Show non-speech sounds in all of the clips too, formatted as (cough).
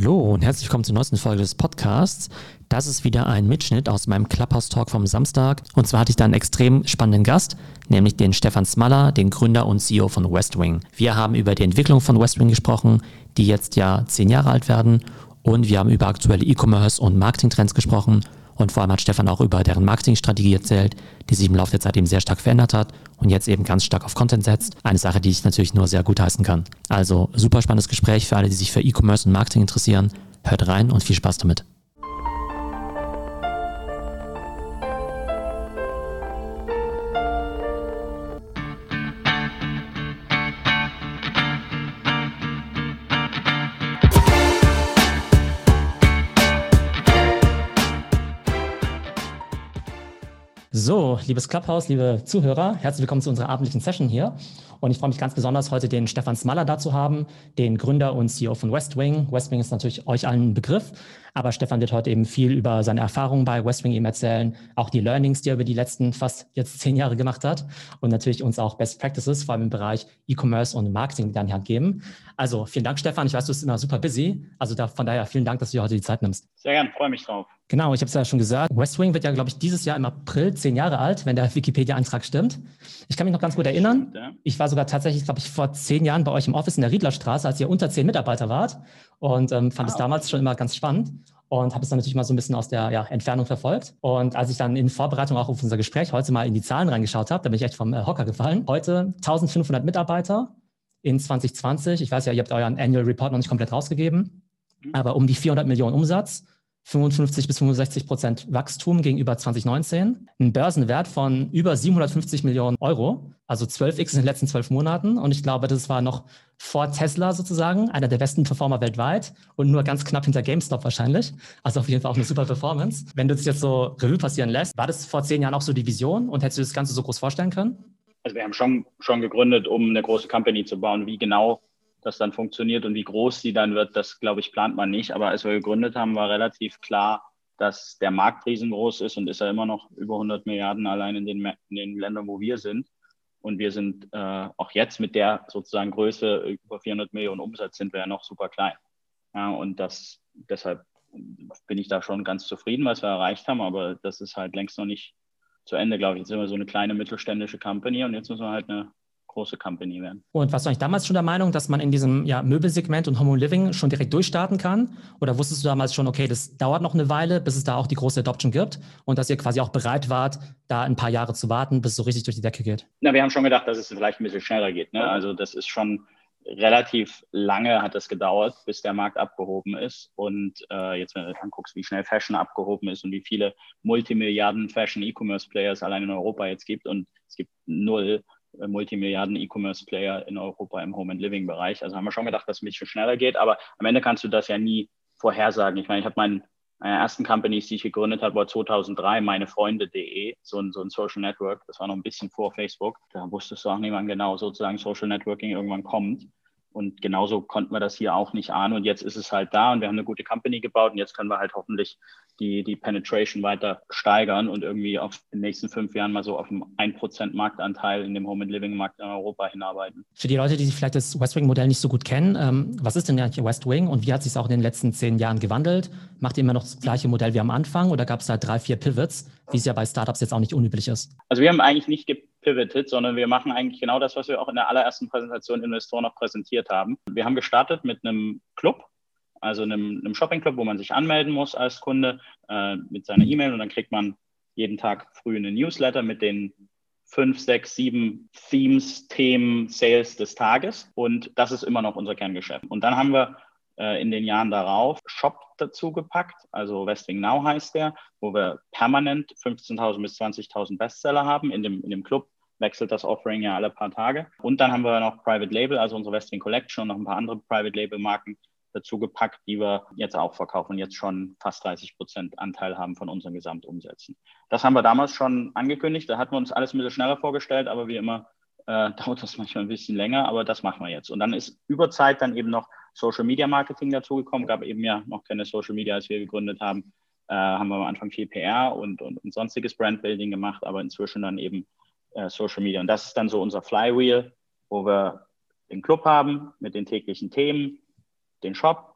Hallo und herzlich willkommen zur neuesten Folge des Podcasts. Das ist wieder ein Mitschnitt aus meinem Clubhouse-Talk vom Samstag. Und zwar hatte ich da einen extrem spannenden Gast, nämlich den Stefan Smaller, den Gründer und CEO von Westwing. Wir haben über die Entwicklung von Westwing gesprochen, die jetzt ja zehn Jahre alt werden. Und wir haben über aktuelle E-Commerce und Marketing-Trends gesprochen und vor allem hat Stefan auch über deren Marketingstrategie erzählt, die sich im Laufe der Zeit eben sehr stark verändert hat und jetzt eben ganz stark auf Content setzt. Eine Sache, die ich natürlich nur sehr gut heißen kann. Also super spannendes Gespräch für alle, die sich für E-Commerce und Marketing interessieren. Hört rein und viel Spaß damit. Liebes Clubhouse, liebe Zuhörer, herzlich willkommen zu unserer abendlichen Session hier. Und ich freue mich ganz besonders, heute den Stefan Smaller da zu haben, den Gründer und CEO von Westwing. Westwing ist natürlich euch allen ein Begriff, aber Stefan wird heute eben viel über seine Erfahrungen bei Westwing eben erzählen, auch die Learnings, die er über die letzten fast jetzt zehn Jahre gemacht hat und natürlich uns auch Best Practices, vor allem im Bereich E-Commerce und Marketing, in die Hand geben. Also vielen Dank, Stefan. Ich weiß, du bist immer super busy. Also da, von daher vielen Dank, dass du dir heute die Zeit nimmst. Sehr gern, freue mich drauf. Genau, ich habe es ja schon gesagt. West Wing wird ja, glaube ich, dieses Jahr im April zehn Jahre alt, wenn der Wikipedia-Eintrag stimmt. Ich kann mich noch ganz gut erinnern. Ich war sogar tatsächlich, glaube ich, vor zehn Jahren bei euch im Office in der Riedlerstraße, als ihr unter zehn Mitarbeiter wart und ähm, fand es damals schon immer ganz spannend und habe es dann natürlich mal so ein bisschen aus der ja, Entfernung verfolgt. Und als ich dann in Vorbereitung auch auf unser Gespräch heute mal in die Zahlen reingeschaut habe, da bin ich echt vom äh, Hocker gefallen. Heute 1500 Mitarbeiter, in 2020. Ich weiß ja, ihr habt euren Annual Report noch nicht komplett rausgegeben, mhm. aber um die 400 Millionen Umsatz, 55 bis 65 Prozent Wachstum gegenüber 2019, ein Börsenwert von über 750 Millionen Euro, also 12x in den letzten zwölf Monaten. Und ich glaube, das war noch vor Tesla sozusagen, einer der besten Performer weltweit und nur ganz knapp hinter GameStop wahrscheinlich. Also auf jeden Fall auch eine super Performance. Wenn du das jetzt so Revue passieren lässt, war das vor zehn Jahren auch so die Vision und hättest du das Ganze so groß vorstellen können? also wir haben schon, schon gegründet, um eine große Company zu bauen. Wie genau das dann funktioniert und wie groß sie dann wird, das glaube ich, plant man nicht. Aber als wir gegründet haben, war relativ klar, dass der Markt riesengroß ist und ist ja immer noch über 100 Milliarden allein in den, in den Ländern, wo wir sind. Und wir sind äh, auch jetzt mit der sozusagen Größe über 400 Millionen Umsatz sind wir ja noch super klein. Ja, und das deshalb bin ich da schon ganz zufrieden, was wir erreicht haben, aber das ist halt längst noch nicht zu Ende, glaube ich. Jetzt sind wir so eine kleine mittelständische Company und jetzt müssen wir halt eine große Company werden. Und warst du eigentlich damals schon der Meinung, dass man in diesem ja, Möbelsegment und Home Living schon direkt durchstarten kann? Oder wusstest du damals schon, okay, das dauert noch eine Weile, bis es da auch die große Adoption gibt und dass ihr quasi auch bereit wart, da ein paar Jahre zu warten, bis es so richtig durch die Decke geht? Na, wir haben schon gedacht, dass es vielleicht ein bisschen schneller geht. Ne? Also das ist schon relativ lange hat es gedauert, bis der Markt abgehoben ist. Und äh, jetzt, wenn du anguckst, wie schnell Fashion abgehoben ist und wie viele Multimilliarden Fashion E-Commerce Players allein in Europa jetzt gibt und es gibt null äh, Multimilliarden E-Commerce Player in Europa im Home and Living Bereich. Also haben wir schon gedacht, dass es ein bisschen schneller geht, aber am Ende kannst du das ja nie vorhersagen. Ich meine, ich habe meinen meine ersten Companies, die ich gegründet habe, war 2003 meinefreunde.de, so ein, so ein Social Network. Das war noch ein bisschen vor Facebook. Da wusstest du auch niemand genau sozusagen Social Networking irgendwann kommt. Und genauso konnten wir das hier auch nicht ahnen. Und jetzt ist es halt da und wir haben eine gute Company gebaut und jetzt können wir halt hoffentlich die, die Penetration weiter steigern und irgendwie auf den nächsten fünf Jahren mal so auf einen 1% Marktanteil in dem Home and Living Markt in Europa hinarbeiten. Für die Leute, die sich vielleicht das Westwing-Modell nicht so gut kennen, ähm, was ist denn eigentlich Westwing und wie hat sich es auch in den letzten zehn Jahren gewandelt? Macht ihr immer noch das gleiche Modell wie am Anfang oder gab es da drei, vier Pivots, wie es ja bei Startups jetzt auch nicht unüblich ist? Also wir haben eigentlich nicht gepivotet, sondern wir machen eigentlich genau das, was wir auch in der allerersten Präsentation Investoren noch präsentiert haben. Wir haben gestartet mit einem Club, also einem, einem Shopping-Club, wo man sich anmelden muss als Kunde äh, mit seiner E-Mail und dann kriegt man jeden Tag früh eine Newsletter mit den fünf, sechs, sieben Themes, Themen, Sales des Tages und das ist immer noch unser Kerngeschäft. Und dann haben wir äh, in den Jahren darauf Shop dazu gepackt, also Westing Now heißt der, wo wir permanent 15.000 bis 20.000 Bestseller haben. In dem, in dem Club wechselt das Offering ja alle paar Tage. Und dann haben wir noch Private Label, also unsere Westing Collection und noch ein paar andere Private Label Marken, dazu gepackt, die wir jetzt auch verkaufen und jetzt schon fast 30 Prozent Anteil haben von unseren Gesamtumsätzen. Das haben wir damals schon angekündigt. Da hatten wir uns alles ein bisschen schneller vorgestellt, aber wie immer äh, (laughs) dauert das manchmal ein bisschen länger, aber das machen wir jetzt. Und dann ist über Zeit dann eben noch Social Media Marketing dazugekommen. Gab eben ja noch keine Social Media, als wir gegründet haben. Äh, haben wir am Anfang viel PR und, und, und sonstiges Brandbuilding gemacht, aber inzwischen dann eben äh, Social Media. Und das ist dann so unser Flywheel, wo wir den Club haben mit den täglichen Themen, den Shop,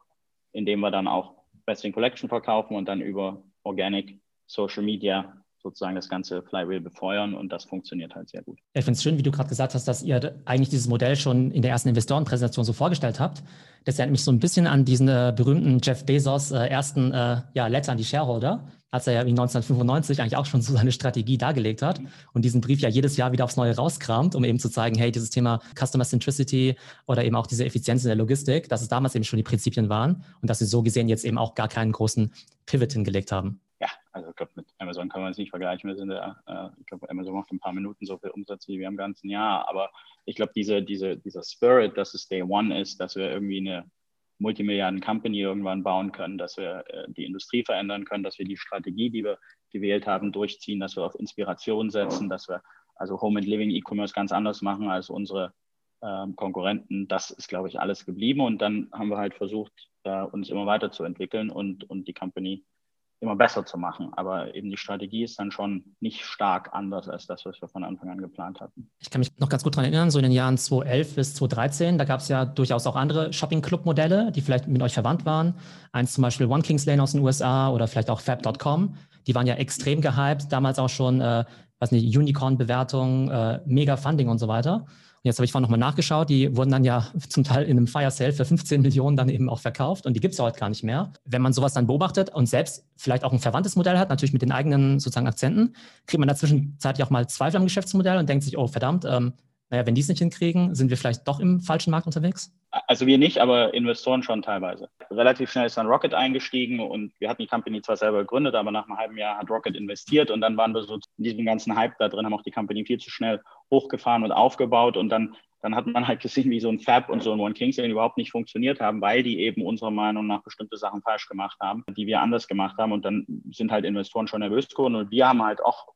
indem wir dann auch Best in Collection verkaufen und dann über Organic Social Media sozusagen das ganze Flywheel befeuern und das funktioniert halt sehr gut. ich finde es schön, wie du gerade gesagt hast, dass ihr eigentlich dieses Modell schon in der ersten Investorenpräsentation so vorgestellt habt. Das erinnert mich so ein bisschen an diesen äh, berühmten Jeff Bezos äh, ersten äh, ja, Letter an die Shareholder, als er ja 1995 eigentlich auch schon so seine Strategie dargelegt hat und diesen Brief ja jedes Jahr wieder aufs Neue rauskramt, um eben zu zeigen, hey, dieses Thema Customer Centricity oder eben auch diese Effizienz in der Logistik, dass es damals eben schon die Prinzipien waren und dass sie so gesehen jetzt eben auch gar keinen großen Pivot hingelegt haben also ich glaube, mit Amazon kann man es nicht vergleichen. Wir sind ja, äh, ich glaube, Amazon macht in ein paar Minuten so viel Umsatz wie wir im ganzen Jahr. Aber ich glaube, diese, diese, dieser Spirit, dass es Day One ist, dass wir irgendwie eine Multimilliarden-Company irgendwann bauen können, dass wir äh, die Industrie verändern können, dass wir die Strategie, die wir gewählt haben, durchziehen, dass wir auf Inspiration setzen, dass wir also Home and Living E-Commerce ganz anders machen als unsere ähm, Konkurrenten. Das ist, glaube ich, alles geblieben. Und dann haben wir halt versucht, äh, uns immer weiterzuentwickeln und, und die Company immer besser zu machen. Aber eben die Strategie ist dann schon nicht stark anders als das, was wir von Anfang an geplant hatten. Ich kann mich noch ganz gut daran erinnern, so in den Jahren 2011 bis 2013, da gab es ja durchaus auch andere Shopping-Club-Modelle, die vielleicht mit euch verwandt waren. Eins zum Beispiel One Kings Lane aus den USA oder vielleicht auch Fab.com. Die waren ja extrem gehypt, damals auch schon, äh, was nicht, Unicorn-Bewertung, äh, mega Funding und so weiter. Jetzt habe ich vorhin nochmal nachgeschaut, die wurden dann ja zum Teil in einem Fire Sale für 15 Millionen dann eben auch verkauft und die gibt es ja heute gar nicht mehr. Wenn man sowas dann beobachtet und selbst vielleicht auch ein verwandtes Modell hat, natürlich mit den eigenen sozusagen Akzenten, kriegt man dazwischen zeitlich auch mal Zweifel am Geschäftsmodell und denkt sich, oh verdammt, ähm, naja, wenn die es nicht hinkriegen, sind wir vielleicht doch im falschen Markt unterwegs? Also wir nicht, aber Investoren schon teilweise. Relativ schnell ist dann Rocket eingestiegen und wir hatten die Company zwar selber gegründet, aber nach einem halben Jahr hat Rocket investiert und dann waren wir so in diesem ganzen Hype da drin, haben auch die Company viel zu schnell hochgefahren und aufgebaut und dann, dann hat man halt gesehen, wie so ein Fab und so ein One Kingston überhaupt nicht funktioniert haben, weil die eben unserer Meinung nach bestimmte Sachen falsch gemacht haben, die wir anders gemacht haben und dann sind halt Investoren schon nervös geworden und wir haben halt auch,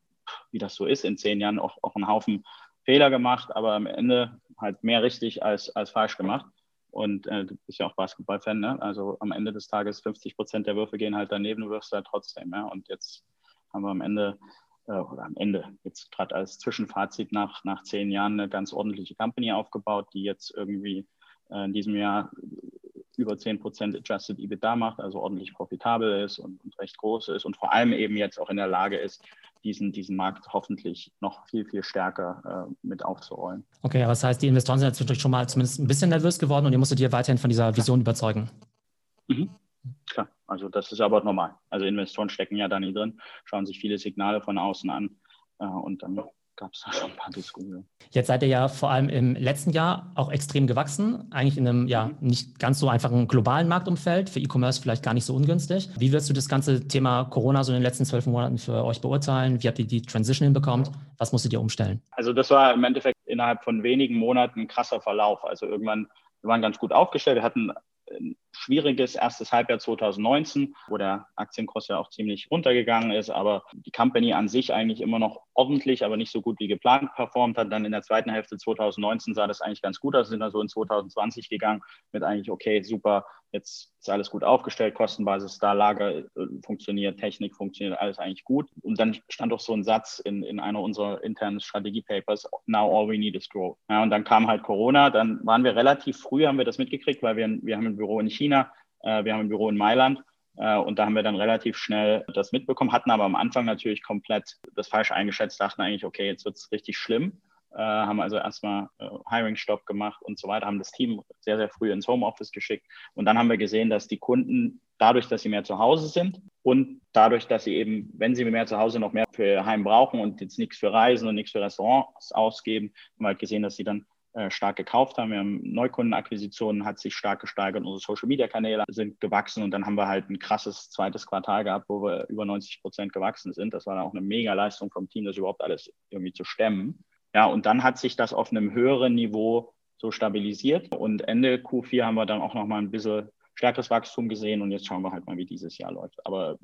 wie das so ist, in zehn Jahren auch, auch einen Haufen Fehler gemacht, aber am Ende halt mehr richtig als, als falsch gemacht. Und äh, du bist ja auch Basketballfan, ne? Also am Ende des Tages 50 Prozent der Würfe gehen halt daneben, du wirfst halt trotzdem, ja. Und jetzt haben wir am Ende, äh, oder am Ende, jetzt gerade als Zwischenfazit nach, nach zehn Jahren eine ganz ordentliche Company aufgebaut, die jetzt irgendwie äh, in diesem Jahr über 10 Prozent Adjusted EBITDA macht, also ordentlich profitabel ist und, und, recht groß ist und vor allem eben jetzt auch in der Lage ist, diesen, diesen Markt hoffentlich noch viel, viel stärker äh, mit aufzurollen. Okay, aber das heißt, die Investoren sind jetzt natürlich schon mal zumindest ein bisschen nervös geworden und ihr musstet dir weiterhin von dieser Vision überzeugen. Mhm. Klar, also das ist aber normal. Also Investoren stecken ja da nie drin, schauen sich viele Signale von außen an äh, und dann gab es da schon ein paar Diskussionen. Jetzt seid ihr ja vor allem im letzten Jahr auch extrem gewachsen, eigentlich in einem ja mhm. nicht ganz so einfachen globalen Marktumfeld, für E-Commerce vielleicht gar nicht so ungünstig. Wie wirst du das ganze Thema Corona so in den letzten zwölf Monaten für euch beurteilen? Wie habt ihr die Transition hinbekommen? Was musstet ihr umstellen? Also das war im Endeffekt innerhalb von wenigen Monaten ein krasser Verlauf. Also irgendwann, wir waren ganz gut aufgestellt, wir hatten ein schwieriges erstes Halbjahr 2019, wo der Aktienkurs ja auch ziemlich runtergegangen ist, aber die Company an sich eigentlich immer noch ordentlich, aber nicht so gut wie geplant performt hat. Dann in der zweiten Hälfte 2019 sah das eigentlich ganz gut aus, sind dann so in 2020 gegangen mit eigentlich, okay, super, jetzt ist alles gut aufgestellt, Kostenbasis da, Lager äh, funktioniert, Technik funktioniert, alles eigentlich gut. Und dann stand auch so ein Satz in, in einer unserer internen Strategiepapers, now all we need is growth. Ja, und dann kam halt Corona, dann waren wir relativ früh, haben wir das mitgekriegt, weil wir, wir haben ein Büro in China, äh, wir haben ein Büro in Mailand und da haben wir dann relativ schnell das mitbekommen, hatten aber am Anfang natürlich komplett das falsch eingeschätzt, dachten eigentlich, okay, jetzt wird es richtig schlimm. Äh, haben also erstmal äh, Hiring-Stop gemacht und so weiter, haben das Team sehr, sehr früh ins Homeoffice geschickt. Und dann haben wir gesehen, dass die Kunden dadurch, dass sie mehr zu Hause sind und dadurch, dass sie eben, wenn sie mehr zu Hause noch mehr für Heim brauchen und jetzt nichts für Reisen und nichts für Restaurants ausgeben, haben wir halt gesehen, dass sie dann äh, stark gekauft haben. Wir haben Neukundenakquisitionen, hat sich stark gesteigert. Unsere Social-Media-Kanäle sind gewachsen und dann haben wir halt ein krasses zweites Quartal gehabt, wo wir über 90 Prozent gewachsen sind. Das war dann auch eine mega Leistung vom Team, das überhaupt alles irgendwie zu stemmen. Ja, und dann hat sich das auf einem höheren Niveau so stabilisiert und Ende Q4 haben wir dann auch nochmal ein bisschen stärkeres Wachstum gesehen und jetzt schauen wir halt mal, wie dieses Jahr läuft. Aber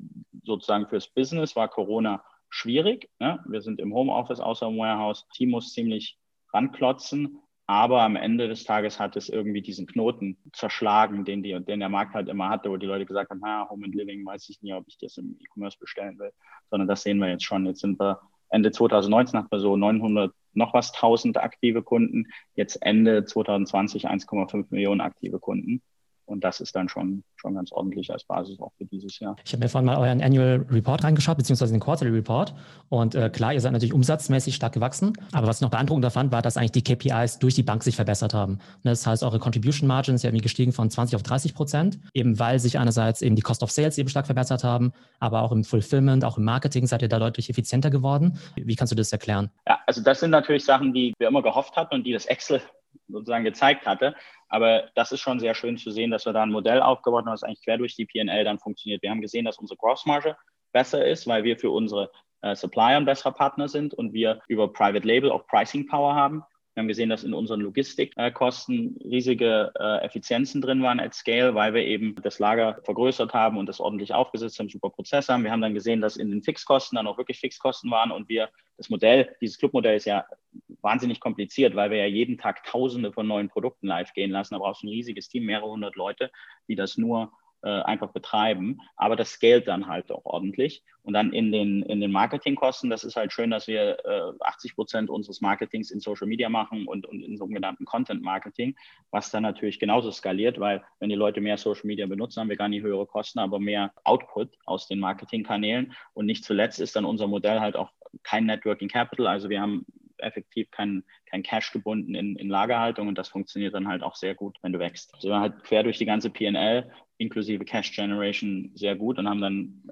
sozusagen fürs Business war Corona schwierig. Ne? Wir sind im Homeoffice außer im Warehouse. Team muss ziemlich ranklotzen. Aber am Ende des Tages hat es irgendwie diesen Knoten zerschlagen, den, die, den der Markt halt immer hatte, wo die Leute gesagt haben, ha, Home and Living, weiß ich nie, ob ich das im E-Commerce bestellen will. Sondern das sehen wir jetzt schon. Jetzt sind wir Ende 2019 hatten wir so 900 noch was 1000 aktive Kunden. Jetzt Ende 2020 1,5 Millionen aktive Kunden. Und das ist dann schon, schon ganz ordentlich als Basis auch für dieses Jahr. Ich habe mir vorhin mal euren Annual Report reingeschaut, beziehungsweise den Quarterly Report. Und äh, klar, ihr seid natürlich umsatzmäßig stark gewachsen. Aber was ich noch beeindruckender fand, war, dass eigentlich die KPIs durch die Bank sich verbessert haben. Und das heißt, eure Contribution Margin ist ja irgendwie gestiegen von 20 auf 30 Prozent, eben weil sich einerseits eben die Cost of Sales eben stark verbessert haben, aber auch im Fulfillment, auch im Marketing seid ihr da deutlich effizienter geworden. Wie kannst du das erklären? Ja, also das sind natürlich Sachen, die wir immer gehofft hatten und die das Excel sozusagen gezeigt hatte. Aber das ist schon sehr schön zu sehen, dass wir da ein Modell aufgebaut haben, das eigentlich quer durch die PL dann funktioniert. Wir haben gesehen, dass unsere Grossmarge besser ist, weil wir für unsere äh, Supplier ein besserer Partner sind und wir über Private Label auch Pricing Power haben. Wir haben gesehen, dass in unseren Logistikkosten riesige äh, Effizienzen drin waren at Scale, weil wir eben das Lager vergrößert haben und das ordentlich aufgesetzt haben, super Prozesse haben. Wir haben dann gesehen, dass in den Fixkosten dann auch wirklich Fixkosten waren und wir das Modell, dieses Clubmodell ist ja wahnsinnig kompliziert, weil wir ja jeden Tag Tausende von neuen Produkten live gehen lassen. Da brauchst du ein riesiges Team, mehrere hundert Leute, die das nur einfach betreiben. Aber das scaled dann halt auch ordentlich. Und dann in den, in den Marketingkosten, das ist halt schön, dass wir äh, 80 Prozent unseres Marketings in Social Media machen und, und in sogenannten Content Marketing, was dann natürlich genauso skaliert, weil wenn die Leute mehr Social Media benutzen, haben wir gar nicht höhere Kosten, aber mehr Output aus den Marketingkanälen. Und nicht zuletzt ist dann unser Modell halt auch kein Networking Capital. Also wir haben effektiv kein, kein Cash gebunden in, in Lagerhaltung und das funktioniert dann halt auch sehr gut, wenn du wächst. Also halt quer durch die ganze PL inklusive Cash Generation sehr gut und haben dann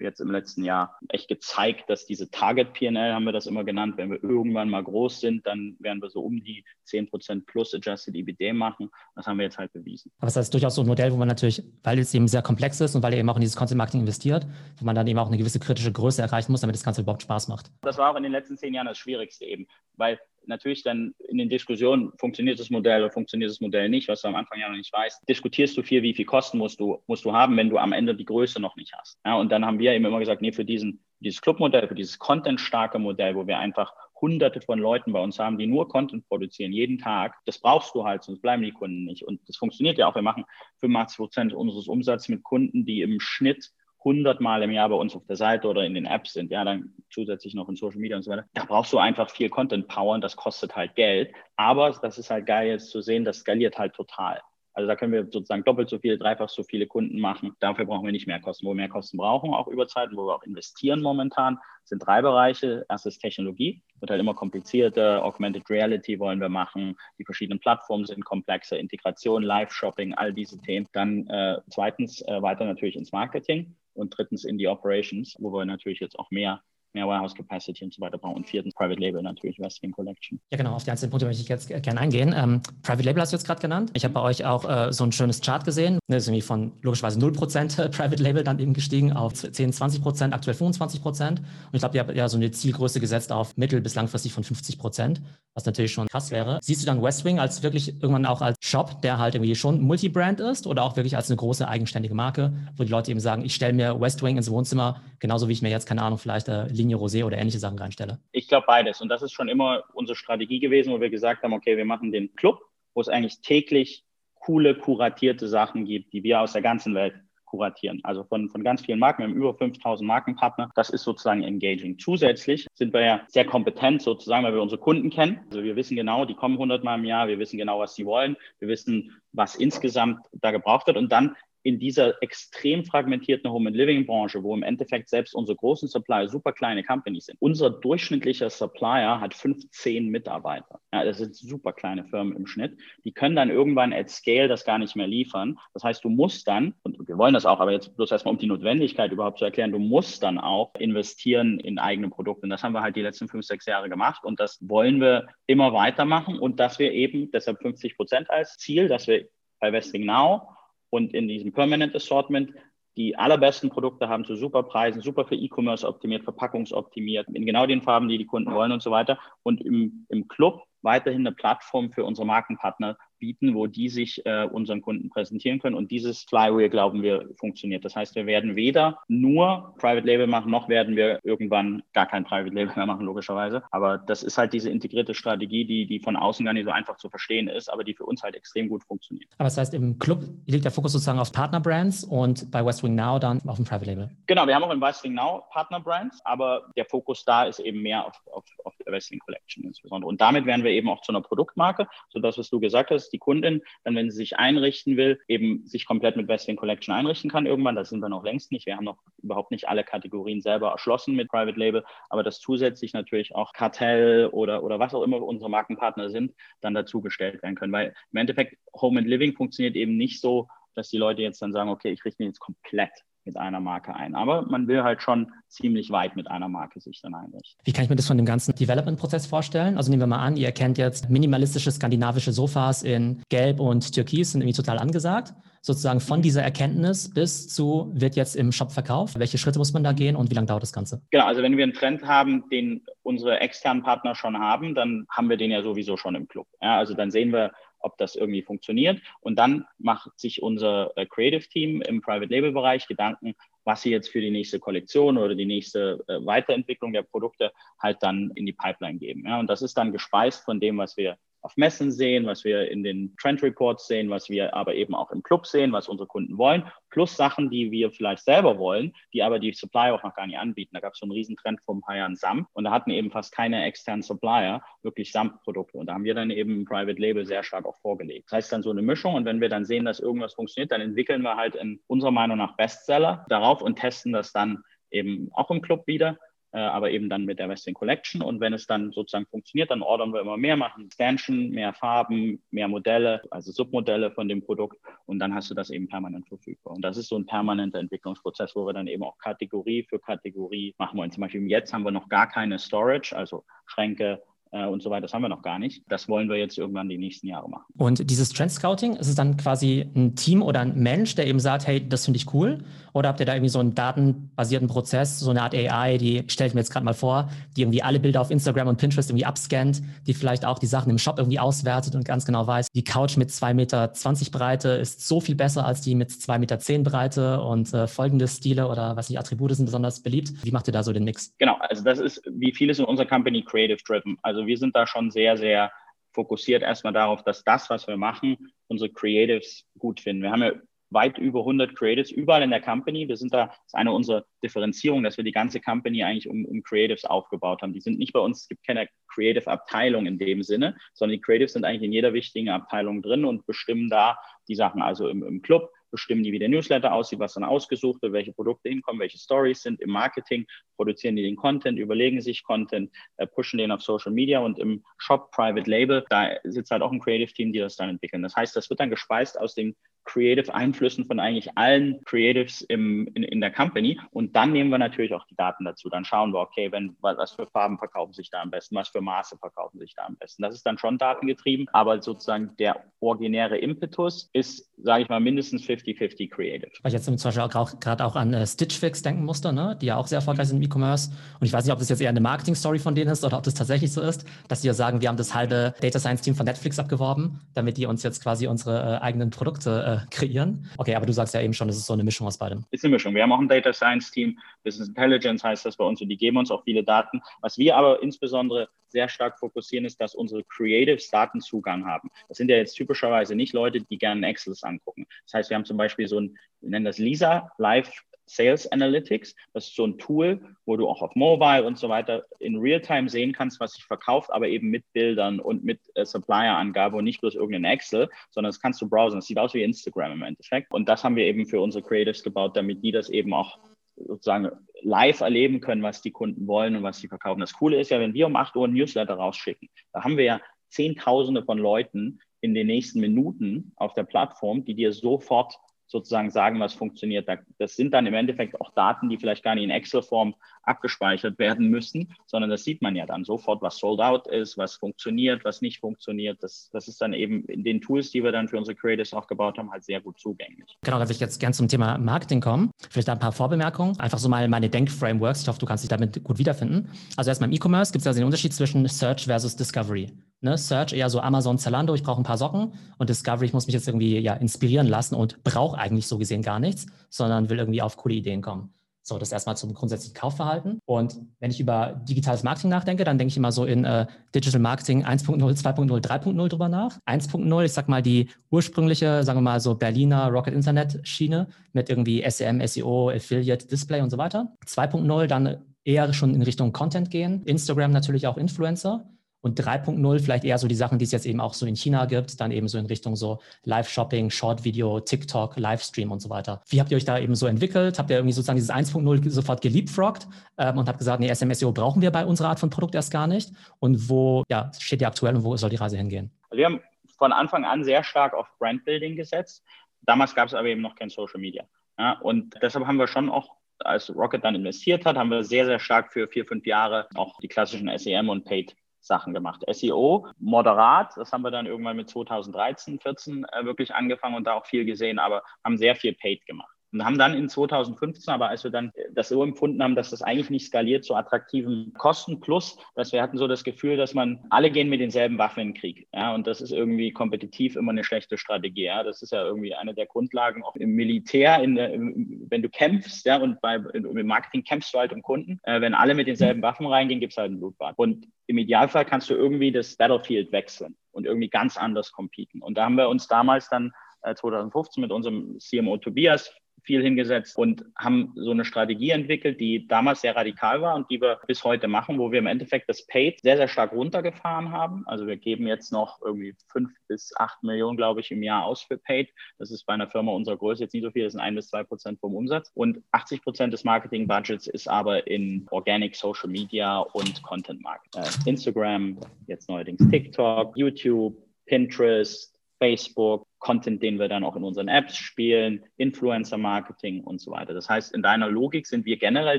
äh, jetzt im letzten Jahr echt gezeigt, dass diese Target PL, haben wir das immer genannt, wenn wir irgendwann mal groß sind, dann werden wir so um die 10% plus Adjusted EBITDA machen. Das haben wir jetzt halt bewiesen. Aber das ist durchaus so ein Modell, wo man natürlich, weil es eben sehr komplex ist und weil ihr eben auch in dieses Content Marketing investiert, wo man dann eben auch eine gewisse kritische Größe erreichen muss, damit das Ganze überhaupt Spaß macht. Das war auch in den letzten zehn Jahren das Schwierigste eben, weil natürlich dann in den Diskussionen, funktioniert das Modell oder funktioniert das Modell nicht, was du am Anfang ja noch nicht weißt, diskutierst du viel, wie viel Kosten musst du, musst du haben, wenn du am Ende die Größe noch nicht hast. Ja, und dann haben wir eben immer gesagt, nee, für diesen, dieses Clubmodell, für dieses contentstarke Modell, wo wir einfach hunderte von Leuten bei uns haben, die nur Content produzieren, jeden Tag. Das brauchst du halt, sonst bleiben die Kunden nicht. Und das funktioniert ja auch. Wir machen 85 Prozent unseres Umsatzes mit Kunden, die im Schnitt 100 Mal im Jahr bei uns auf der Seite oder in den Apps sind, ja, dann zusätzlich noch in Social Media und so weiter. Da brauchst du einfach viel Content Power und das kostet halt Geld. Aber das ist halt geil jetzt zu sehen, das skaliert halt total. Also da können wir sozusagen doppelt so viele, dreifach so viele Kunden machen. Dafür brauchen wir nicht mehr Kosten. Wo wir mehr Kosten brauchen, auch über Zeit, wo wir auch investieren momentan, sind drei Bereiche. Erstes Technologie, wird halt immer komplizierter. Augmented Reality wollen wir machen. Die verschiedenen Plattformen sind komplexer. Integration, Live-Shopping, all diese Themen. Dann äh, zweitens äh, weiter natürlich ins Marketing und drittens in die Operations, wo wir natürlich jetzt auch mehr mehr Warehouse Capacity und so weiter brauchen. Und viertens Private Label natürlich, Wrestling Collection. Ja, genau, auf die einzelnen Punkte möchte ich jetzt gerne eingehen. Ähm, Private Label hast du jetzt gerade genannt. Ich habe bei euch auch äh, so ein schönes Chart gesehen. Das ist irgendwie von logischerweise 0% Private Label dann eben gestiegen auf 10, 20%, aktuell 25%. Und ich glaube, ihr habt ja so eine Zielgröße gesetzt auf mittel- bis langfristig von 50%, was natürlich schon krass wäre. Siehst du dann Westwing als wirklich irgendwann auch als Shop, der halt irgendwie schon Multibrand ist oder auch wirklich als eine große eigenständige Marke, wo die Leute eben sagen, ich stelle mir Westwing ins Wohnzimmer, genauso wie ich mir jetzt, keine Ahnung, vielleicht äh, Linie Rosé oder ähnliche Sachen reinstelle? Ich glaube beides. Und das ist schon immer unsere Strategie gewesen, wo wir gesagt haben, okay, wir machen den Club, wo es eigentlich täglich coole, kuratierte Sachen gibt, die wir aus der ganzen Welt kuratieren. Also von, von ganz vielen Marken. Wir haben über 5000 Markenpartner. Das ist sozusagen engaging. Zusätzlich sind wir ja sehr kompetent sozusagen, weil wir unsere Kunden kennen. Also wir wissen genau, die kommen 100 Mal im Jahr. Wir wissen genau, was sie wollen. Wir wissen, was insgesamt da gebraucht wird. Und dann in dieser extrem fragmentierten Home and Living Branche, wo im Endeffekt selbst unsere großen Supplier super kleine Companies sind. Unser durchschnittlicher Supplier hat 15 Mitarbeiter. Ja, das sind super kleine Firmen im Schnitt. Die können dann irgendwann at scale das gar nicht mehr liefern. Das heißt, du musst dann, und wir wollen das auch, aber jetzt bloß erstmal um die Notwendigkeit überhaupt zu erklären, du musst dann auch investieren in eigene Produkte. Und das haben wir halt die letzten fünf, sechs Jahre gemacht. Und das wollen wir immer weitermachen. Und dass wir eben, deshalb 50 Prozent als Ziel, dass wir bei Westing Now und in diesem Permanent Assortment die allerbesten Produkte haben zu super Preisen, super für E-Commerce optimiert, verpackungsoptimiert, in genau den Farben, die die Kunden wollen und so weiter. Und im, im Club weiterhin eine Plattform für unsere Markenpartner bieten, wo die sich äh, unseren Kunden präsentieren können. Und dieses Flywheel, glauben wir, funktioniert. Das heißt, wir werden weder nur Private Label machen, noch werden wir irgendwann gar kein Private Label mehr machen, logischerweise. Aber das ist halt diese integrierte Strategie, die, die von außen gar nicht so einfach zu verstehen ist, aber die für uns halt extrem gut funktioniert. Aber das heißt, im Club liegt der Fokus sozusagen auf Partnerbrands und bei Westwing Now dann auf dem Private Label. Genau, wir haben auch in Westwing Now Partnerbrands, aber der Fokus da ist eben mehr auf, auf, auf der Westwing Collection insbesondere. Und damit werden wir eben auch zu einer Produktmarke, so das, was du gesagt hast, dass die Kundin dann, wenn sie sich einrichten will, eben sich komplett mit Westwing Collection einrichten kann irgendwann. Das sind wir noch längst nicht. Wir haben noch überhaupt nicht alle Kategorien selber erschlossen mit Private Label, aber dass zusätzlich natürlich auch Kartell oder, oder was auch immer unsere Markenpartner sind, dann dazugestellt werden können. Weil im Endeffekt Home and Living funktioniert eben nicht so, dass die Leute jetzt dann sagen, okay, ich richte mich jetzt komplett mit einer Marke ein. Aber man will halt schon ziemlich weit mit einer Marke sich dann einrichten. Wie kann ich mir das von dem ganzen Development-Prozess vorstellen? Also nehmen wir mal an, ihr kennt jetzt minimalistische skandinavische Sofas in Gelb und Türkis, sind irgendwie total angesagt. Sozusagen von dieser Erkenntnis bis zu wird jetzt im Shop verkauft. Welche Schritte muss man da gehen und wie lange dauert das Ganze? Genau, also wenn wir einen Trend haben, den unsere externen Partner schon haben, dann haben wir den ja sowieso schon im Club. Ja, also dann sehen wir, ob das irgendwie funktioniert. Und dann macht sich unser äh, Creative Team im Private Label Bereich Gedanken, was sie jetzt für die nächste Kollektion oder die nächste äh, Weiterentwicklung der Produkte halt dann in die Pipeline geben. Ja, und das ist dann gespeist von dem, was wir auf Messen sehen, was wir in den Trend Reports sehen, was wir aber eben auch im Club sehen, was unsere Kunden wollen, plus Sachen, die wir vielleicht selber wollen, die aber die Supplier auch noch gar nicht anbieten. Da gab es so einen Riesentrend vor ein paar Jahren Samt und da hatten eben fast keine externen Supplier wirklich Samtprodukte und da haben wir dann eben ein Private Label sehr stark auch vorgelegt. Das heißt dann so eine Mischung und wenn wir dann sehen, dass irgendwas funktioniert, dann entwickeln wir halt in unserer Meinung nach Bestseller darauf und testen das dann eben auch im Club wieder äh, aber eben dann mit der Western Collection. Und wenn es dann sozusagen funktioniert, dann ordern wir immer mehr, machen Extension, mehr Farben, mehr Modelle, also Submodelle von dem Produkt und dann hast du das eben permanent verfügbar. Und das ist so ein permanenter Entwicklungsprozess, wo wir dann eben auch Kategorie für Kategorie machen wollen. Zum Beispiel jetzt haben wir noch gar keine Storage, also Schränke, und so weiter. Das haben wir noch gar nicht. Das wollen wir jetzt irgendwann die nächsten Jahre machen. Und dieses Trend Scouting, ist es dann quasi ein Team oder ein Mensch, der eben sagt, hey, das finde ich cool? Oder habt ihr da irgendwie so einen datenbasierten Prozess, so eine Art AI, die stelle ich mir jetzt gerade mal vor, die irgendwie alle Bilder auf Instagram und Pinterest irgendwie abscannt, die vielleicht auch die Sachen im Shop irgendwie auswertet und ganz genau weiß, die Couch mit 2,20 Meter Breite ist so viel besser als die mit 2,10 Meter Breite und äh, folgende Stile oder was nicht, Attribute sind besonders beliebt. Wie macht ihr da so den Mix? Genau, also das ist wie vieles in unserer Company creative driven. Also wir sind da schon sehr, sehr fokussiert erstmal darauf, dass das, was wir machen, unsere Creatives gut finden. Wir haben ja weit über 100 Creatives überall in der Company. Wir sind da, das ist eine unserer Differenzierungen, dass wir die ganze Company eigentlich um, um Creatives aufgebaut haben. Die sind nicht bei uns, es gibt keine Creative-Abteilung in dem Sinne, sondern die Creatives sind eigentlich in jeder wichtigen Abteilung drin und bestimmen da die Sachen. Also im, im Club bestimmen die, wie der Newsletter aussieht, was dann ausgesucht wird, welche Produkte hinkommen, welche Stories sind. Im Marketing produzieren die den Content, überlegen sich Content, äh, pushen den auf Social Media und im Shop Private Label, da sitzt halt auch ein Creative Team, die das dann entwickeln. Das heißt, das wird dann gespeist aus den Creative Einflüssen von eigentlich allen Creatives im, in, in der Company. Und dann nehmen wir natürlich auch die Daten dazu. Dann schauen wir, okay, wenn, was für Farben verkaufen sich da am besten, was für Maße verkaufen sich da am besten. Das ist dann schon datengetrieben, aber sozusagen der originäre Impetus ist, sage ich mal, mindestens 50-50 Creative. Weil ich jetzt zum Beispiel auch gerade auch an äh, Stitch Fix denken musste, ne? die ja auch sehr erfolgreich sind im E-Commerce. Und ich weiß nicht, ob das jetzt eher eine Marketing-Story von denen ist oder ob das tatsächlich so ist, dass die ja sagen, wir haben das halbe Data Science-Team von Netflix abgeworben, damit die uns jetzt quasi unsere äh, eigenen Produkte äh, kreieren. Okay, aber du sagst ja eben schon, es ist so eine Mischung aus beidem. Ist eine Mischung. Wir haben auch ein Data Science Team, Business Intelligence heißt das bei uns und die geben uns auch viele Daten. Was wir aber insbesondere sehr stark fokussieren, ist, dass unsere Creatives Datenzugang haben. Das sind ja jetzt typischerweise nicht Leute, die gerne Excels angucken. Das heißt, wir haben zum Beispiel so ein, wir nennen das Lisa Live Sales Analytics. Das ist so ein Tool, wo du auch auf Mobile und so weiter in Realtime sehen kannst, was sich verkauft, aber eben mit Bildern und mit äh, Supplier-Angabe und nicht bloß irgendein Excel, sondern das kannst du browsen. Das sieht aus wie Instagram im Endeffekt. Und das haben wir eben für unsere Creatives gebaut, damit die das eben auch sozusagen live erleben können, was die Kunden wollen und was sie verkaufen. Das Coole ist ja, wenn wir um 8 Uhr ein Newsletter rausschicken, da haben wir ja Zehntausende von Leuten in den nächsten Minuten auf der Plattform, die dir sofort sozusagen sagen, was funktioniert. Das sind dann im Endeffekt auch Daten, die vielleicht gar nicht in Excel-Form abgespeichert werden müssen, sondern das sieht man ja dann sofort, was sold out ist, was funktioniert, was nicht funktioniert. Das, das ist dann eben in den Tools, die wir dann für unsere Creators auch gebaut haben, halt sehr gut zugänglich. Genau, da würde ich jetzt gerne zum Thema Marketing kommen. Vielleicht ein paar Vorbemerkungen. Einfach so mal meine Denkframeworks. Ich hoffe, du kannst dich damit gut wiederfinden. Also erstmal im E-Commerce gibt es also den Unterschied zwischen Search versus Discovery. Ne, Search eher so Amazon, Zalando, ich brauche ein paar Socken und Discovery, ich muss mich jetzt irgendwie ja inspirieren lassen und brauche eigentlich so gesehen gar nichts, sondern will irgendwie auf coole Ideen kommen. So, das erstmal zum grundsätzlichen Kaufverhalten. Und wenn ich über digitales Marketing nachdenke, dann denke ich immer so in äh, Digital Marketing 1.0, 2.0, 3.0 drüber nach. 1.0, ich sag mal die ursprüngliche, sagen wir mal so Berliner Rocket Internet Schiene mit irgendwie SEM, SEO, Affiliate, Display und so weiter. 2.0 dann eher schon in Richtung Content gehen. Instagram natürlich auch Influencer. Und 3.0 vielleicht eher so die Sachen, die es jetzt eben auch so in China gibt, dann eben so in Richtung so Live-Shopping, Short-Video, TikTok, Livestream und so weiter. Wie habt ihr euch da eben so entwickelt? Habt ihr irgendwie sozusagen dieses 1.0 sofort geliebfroggt ähm, und habt gesagt, nee, SMSEO brauchen wir bei unserer Art von Produkt erst gar nicht? Und wo ja, steht ihr aktuell und wo soll die Reise hingehen? Wir haben von Anfang an sehr stark auf Brandbuilding gesetzt. Damals gab es aber eben noch kein Social Media. Ja, und deshalb haben wir schon auch als Rocket dann investiert hat, haben wir sehr, sehr stark für vier, fünf Jahre auch die klassischen SEM und Paid Sachen gemacht. SEO moderat, das haben wir dann irgendwann mit 2013, 14 äh, wirklich angefangen und da auch viel gesehen, aber haben sehr viel Paid gemacht. Und haben dann in 2015, aber als wir dann das so empfunden haben, dass das eigentlich nicht skaliert zu attraktiven Kosten, plus, dass wir hatten so das Gefühl, dass man, alle gehen mit denselben Waffen in den Krieg. Ja, und das ist irgendwie kompetitiv immer eine schlechte Strategie. Ja, das ist ja irgendwie eine der Grundlagen auch im Militär, in der, wenn du kämpfst, ja, und bei, im Marketing kämpfst du halt um Kunden. Äh, wenn alle mit denselben Waffen reingehen, gibt es halt ein Blutbad. Und im Idealfall kannst du irgendwie das Battlefield wechseln und irgendwie ganz anders competen. Und da haben wir uns damals dann 2015 äh, mit unserem CMO Tobias viel hingesetzt und haben so eine Strategie entwickelt, die damals sehr radikal war und die wir bis heute machen, wo wir im Endeffekt das Paid sehr, sehr stark runtergefahren haben. Also wir geben jetzt noch irgendwie fünf bis acht Millionen, glaube ich, im Jahr aus für Paid. Das ist bei einer Firma unserer Größe jetzt nicht so viel, das sind ein bis zwei Prozent vom Umsatz. Und 80 Prozent des Marketing-Budgets ist aber in Organic Social Media und Content Marketing. Äh, Instagram, jetzt neuerdings TikTok, YouTube, Pinterest, Facebook, Content, den wir dann auch in unseren Apps spielen, Influencer-Marketing und so weiter. Das heißt, in deiner Logik sind wir generell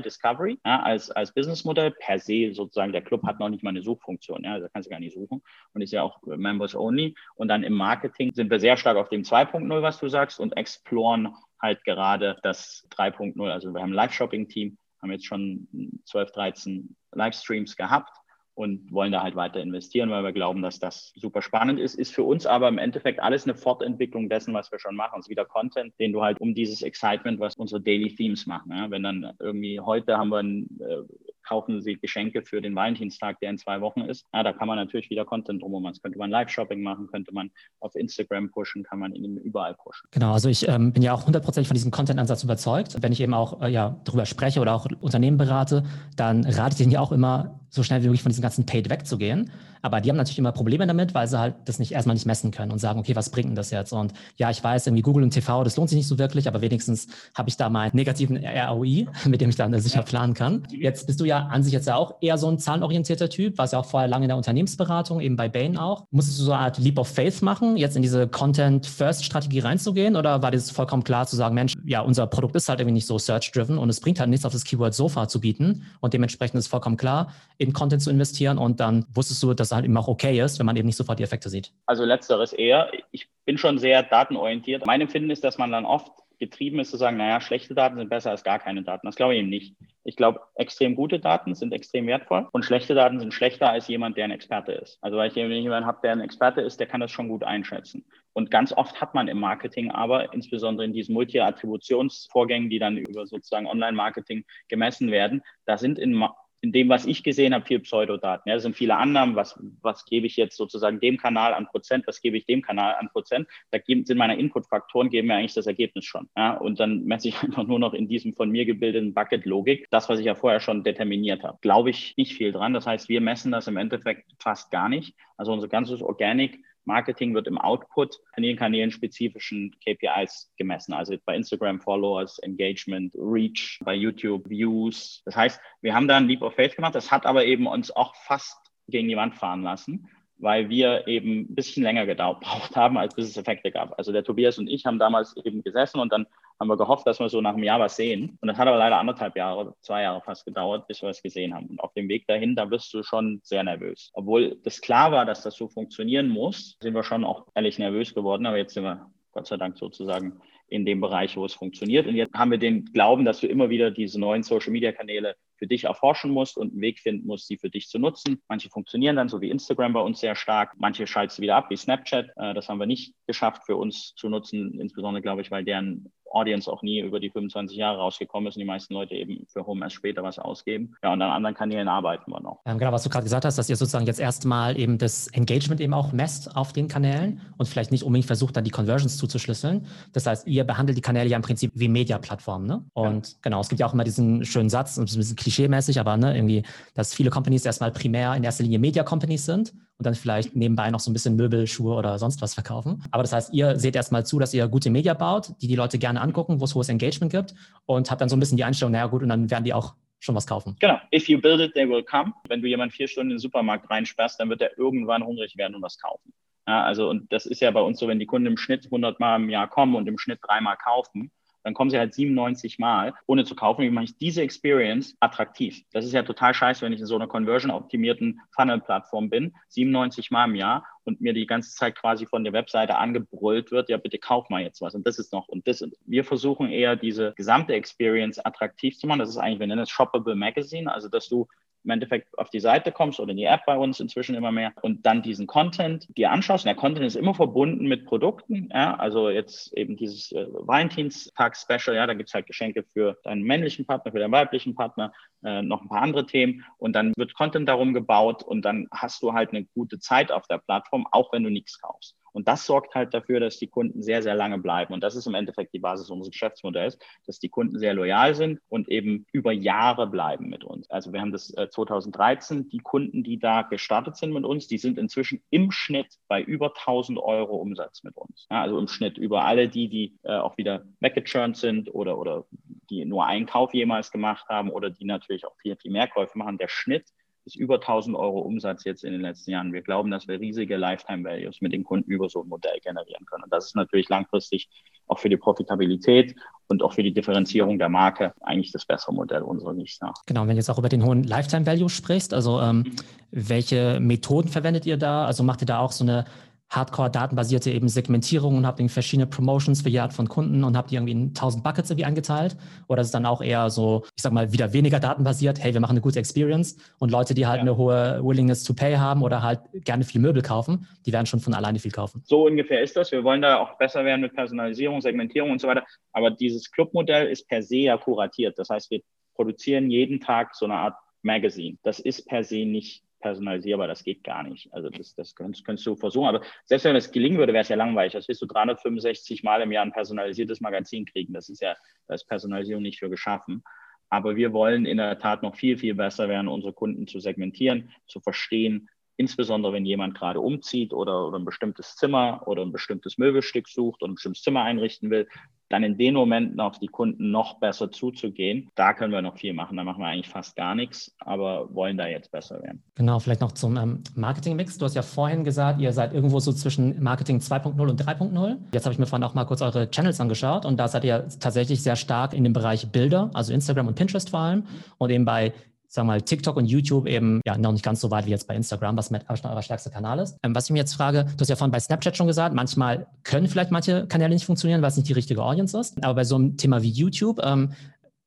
Discovery ja, als, als Businessmodell per se sozusagen. Der Club hat noch nicht mal eine Suchfunktion, ja, da kannst du gar nicht suchen und ist ja auch Members Only. Und dann im Marketing sind wir sehr stark auf dem 2.0, was du sagst, und exploren halt gerade das 3.0. Also wir haben ein Live-Shopping-Team, haben jetzt schon 12, 13 Livestreams gehabt und wollen da halt weiter investieren, weil wir glauben, dass das super spannend ist. Ist für uns aber im Endeffekt alles eine Fortentwicklung dessen, was wir schon machen. Es ist wieder Content, den du halt um dieses Excitement, was unsere Daily Themes machen. Ja? Wenn dann irgendwie heute haben wir ein äh, kaufen Sie Geschenke für den Valentinstag, der in zwei Wochen ist. Ja, da kann man natürlich wieder Content drumherum machen. Das könnte man Live-Shopping machen, könnte man auf Instagram pushen, kann man ihn überall pushen. Genau, also ich ähm, bin ja auch hundertprozentig von diesem Content-Ansatz überzeugt. Wenn ich eben auch äh, ja, darüber spreche oder auch Unternehmen berate, dann rate ich denen ja auch immer, so schnell wie möglich von diesem ganzen Paid wegzugehen. Aber die haben natürlich immer Probleme damit, weil sie halt das nicht erstmal nicht messen können und sagen, okay, was bringt denn das jetzt? Und ja, ich weiß, irgendwie Google und TV, das lohnt sich nicht so wirklich, aber wenigstens habe ich da meinen negativen ROI, (laughs) mit dem ich dann sicher planen kann. Jetzt bist du ja an sich jetzt ja auch eher so ein zahlenorientierter Typ, warst ja auch vorher lange in der Unternehmensberatung, eben bei Bain auch. Musstest du so eine Art Leap of Faith machen, jetzt in diese Content-First-Strategie reinzugehen oder war das vollkommen klar zu sagen, Mensch, ja, unser Produkt ist halt irgendwie nicht so search-driven und es bringt halt nichts auf das Keyword Sofa zu bieten und dementsprechend ist vollkommen klar, in Content zu investieren und dann wusstest du, dass halt eben auch okay ist, wenn man eben nicht sofort die Effekte sieht? Also letzteres eher. Ich bin schon sehr datenorientiert. Mein Empfinden ist, dass man dann oft getrieben ist zu sagen, naja, schlechte Daten sind besser als gar keine Daten. Das glaube ich eben nicht. Ich glaube, extrem gute Daten sind extrem wertvoll und schlechte Daten sind schlechter als jemand, der ein Experte ist. Also weil ich jemanden habe, der ein Experte ist, der kann das schon gut einschätzen. Und ganz oft hat man im Marketing aber, insbesondere in diesen Multi-Attributionsvorgängen, die dann über sozusagen Online-Marketing gemessen werden, da sind in in dem, was ich gesehen habe, viel Pseudodaten. Ja, das sind viele Annahmen. Was, was gebe ich jetzt sozusagen dem Kanal an Prozent? Was gebe ich dem Kanal an Prozent? Da geben, sind meine Input-Faktoren, geben mir eigentlich das Ergebnis schon. Ja, und dann messe ich (laughs) einfach nur noch in diesem von mir gebildeten Bucket-Logik das, was ich ja vorher schon determiniert habe. Glaube ich nicht viel dran. Das heißt, wir messen das im Endeffekt fast gar nicht. Also unser ganzes Organic Marketing wird im Output an den Kanälen spezifischen KPIs gemessen. Also bei Instagram Followers, Engagement, Reach, bei YouTube Views. Das heißt, wir haben da ein Leap of Faith gemacht. Das hat aber eben uns auch fast gegen die Wand fahren lassen weil wir eben ein bisschen länger gebraucht (laughs) haben, als bis es Effekte gab. Also der Tobias und ich haben damals eben gesessen und dann haben wir gehofft, dass wir so nach einem Jahr was sehen. Und das hat aber leider anderthalb Jahre, zwei Jahre fast gedauert, bis wir es gesehen haben. Und auf dem Weg dahin, da bist du schon sehr nervös. Obwohl das klar war, dass das so funktionieren muss, sind wir schon auch ehrlich nervös geworden. Aber jetzt sind wir Gott sei Dank sozusagen in dem Bereich, wo es funktioniert. Und jetzt haben wir den Glauben, dass du immer wieder diese neuen Social-Media-Kanäle für dich erforschen musst und einen Weg finden musst, sie für dich zu nutzen. Manche funktionieren dann, so wie Instagram bei uns sehr stark. Manche schaltest du wieder ab, wie Snapchat. Äh, das haben wir nicht geschafft für uns zu nutzen, insbesondere, glaube ich, weil deren Audience auch nie über die 25 Jahre rausgekommen ist und die meisten Leute eben für Home erst später was ausgeben. Ja, und an anderen Kanälen arbeiten wir noch. Ähm, genau, was du gerade gesagt hast, dass ihr sozusagen jetzt erstmal eben das Engagement eben auch messt auf den Kanälen und vielleicht nicht unbedingt versucht, dann die Conversions zuzuschlüsseln. Das heißt, ihr behandelt die Kanäle ja im Prinzip wie Media-Plattformen. Ne? Und ja. genau, es gibt ja auch immer diesen schönen Satz, und ein bisschen klischeemäßig, aber ne, irgendwie, dass viele Companies erstmal primär in erster Linie Media Companies sind und dann vielleicht nebenbei noch so ein bisschen Möbel, Schuhe oder sonst was verkaufen. Aber das heißt, ihr seht erstmal zu, dass ihr gute Media baut, die die Leute gerne angucken, wo es hohes Engagement gibt und habt dann so ein bisschen die Einstellung, naja gut, und dann werden die auch schon was kaufen. Genau. If you build it, they will come. Wenn du jemanden vier Stunden in den Supermarkt reinsperrst, dann wird er irgendwann hungrig werden und was kaufen. Ja, also, und das ist ja bei uns so, wenn die Kunden im Schnitt 100 Mal im Jahr kommen und im Schnitt dreimal kaufen, dann kommen sie halt 97 Mal, ohne zu kaufen. Wie mache ich diese Experience attraktiv? Das ist ja total scheiße, wenn ich in so einer conversion-optimierten Funnel-Plattform bin, 97 Mal im Jahr und mir die ganze Zeit quasi von der Webseite angebrüllt wird, ja, bitte kauf mal jetzt was und das ist noch und das. Wir versuchen eher diese gesamte Experience attraktiv zu machen. Das ist eigentlich, wir nennen es Shoppable Magazine, also dass du im Endeffekt auf die Seite kommst oder in die App bei uns inzwischen immer mehr und dann diesen Content dir anschaust. Und der Content ist immer verbunden mit Produkten. Ja? Also jetzt eben dieses äh, Valentinstag-Special, ja, da gibt's halt Geschenke für deinen männlichen Partner, für deinen weiblichen Partner, äh, noch ein paar andere Themen. Und dann wird Content darum gebaut und dann hast du halt eine gute Zeit auf der Plattform, auch wenn du nichts kaufst. Und das sorgt halt dafür, dass die Kunden sehr, sehr lange bleiben. Und das ist im Endeffekt die Basis unseres Geschäftsmodells, dass die Kunden sehr loyal sind und eben über Jahre bleiben mit uns. Also wir haben das 2013, äh, die Kunden, die da gestartet sind mit uns, die sind inzwischen im Schnitt bei über 1000 Euro Umsatz mit uns. Ja, also im Schnitt über alle die, die äh, auch wieder weggechurnt sind oder, oder die nur einen Kauf jemals gemacht haben oder die natürlich auch viel, viel mehr Käufe machen. Der Schnitt ist über 1000 Euro Umsatz jetzt in den letzten Jahren. Wir glauben, dass wir riesige Lifetime Values mit den Kunden über so ein Modell generieren können. Und das ist natürlich langfristig auch für die Profitabilität und auch für die Differenzierung der Marke eigentlich das bessere Modell unserer Sicht nach. Genau, wenn du jetzt auch über den hohen Lifetime Value sprichst, also ähm, mhm. welche Methoden verwendet ihr da? Also macht ihr da auch so eine Hardcore-datenbasierte eben Segmentierung und habt irgendwie verschiedene Promotions für jede Art von Kunden und habt die irgendwie in 1000 Buckets irgendwie eingeteilt? Oder ist es dann auch eher so, ich sag mal, wieder weniger datenbasiert? Hey, wir machen eine gute Experience und Leute, die halt ja. eine hohe Willingness to pay haben oder halt gerne viel Möbel kaufen, die werden schon von alleine viel kaufen. So ungefähr ist das. Wir wollen da auch besser werden mit Personalisierung, Segmentierung und so weiter. Aber dieses Clubmodell ist per se ja kuratiert. Das heißt, wir produzieren jeden Tag so eine Art Magazine. Das ist per se nicht personalisierbar, das geht gar nicht. Also das, das könntest, könntest du versuchen. Aber selbst wenn das gelingen würde, wäre es ja langweilig. Das wirst du 365 Mal im Jahr ein personalisiertes Magazin kriegen. Das ist ja, da ist Personalisierung nicht für geschaffen. Aber wir wollen in der Tat noch viel, viel besser werden, unsere Kunden zu segmentieren, zu verstehen, insbesondere wenn jemand gerade umzieht oder, oder ein bestimmtes Zimmer oder ein bestimmtes Möbelstück sucht und ein bestimmtes Zimmer einrichten will, dann in den Momenten auf die Kunden noch besser zuzugehen. Da können wir noch viel machen. Da machen wir eigentlich fast gar nichts, aber wollen da jetzt besser werden. Genau, vielleicht noch zum ähm, Marketing-Mix. Du hast ja vorhin gesagt, ihr seid irgendwo so zwischen Marketing 2.0 und 3.0. Jetzt habe ich mir vorhin auch mal kurz eure Channels angeschaut und da seid ihr tatsächlich sehr stark in dem Bereich Bilder, also Instagram und Pinterest vor allem und eben bei sagen wir mal, TikTok und YouTube eben ja noch nicht ganz so weit wie jetzt bei Instagram, was mit euer stärkster Kanal ist. Ähm, was ich mir jetzt frage, du hast ja vorhin bei Snapchat schon gesagt, manchmal können vielleicht manche Kanäle nicht funktionieren, weil es nicht die richtige Audience ist. Aber bei so einem Thema wie YouTube, ähm,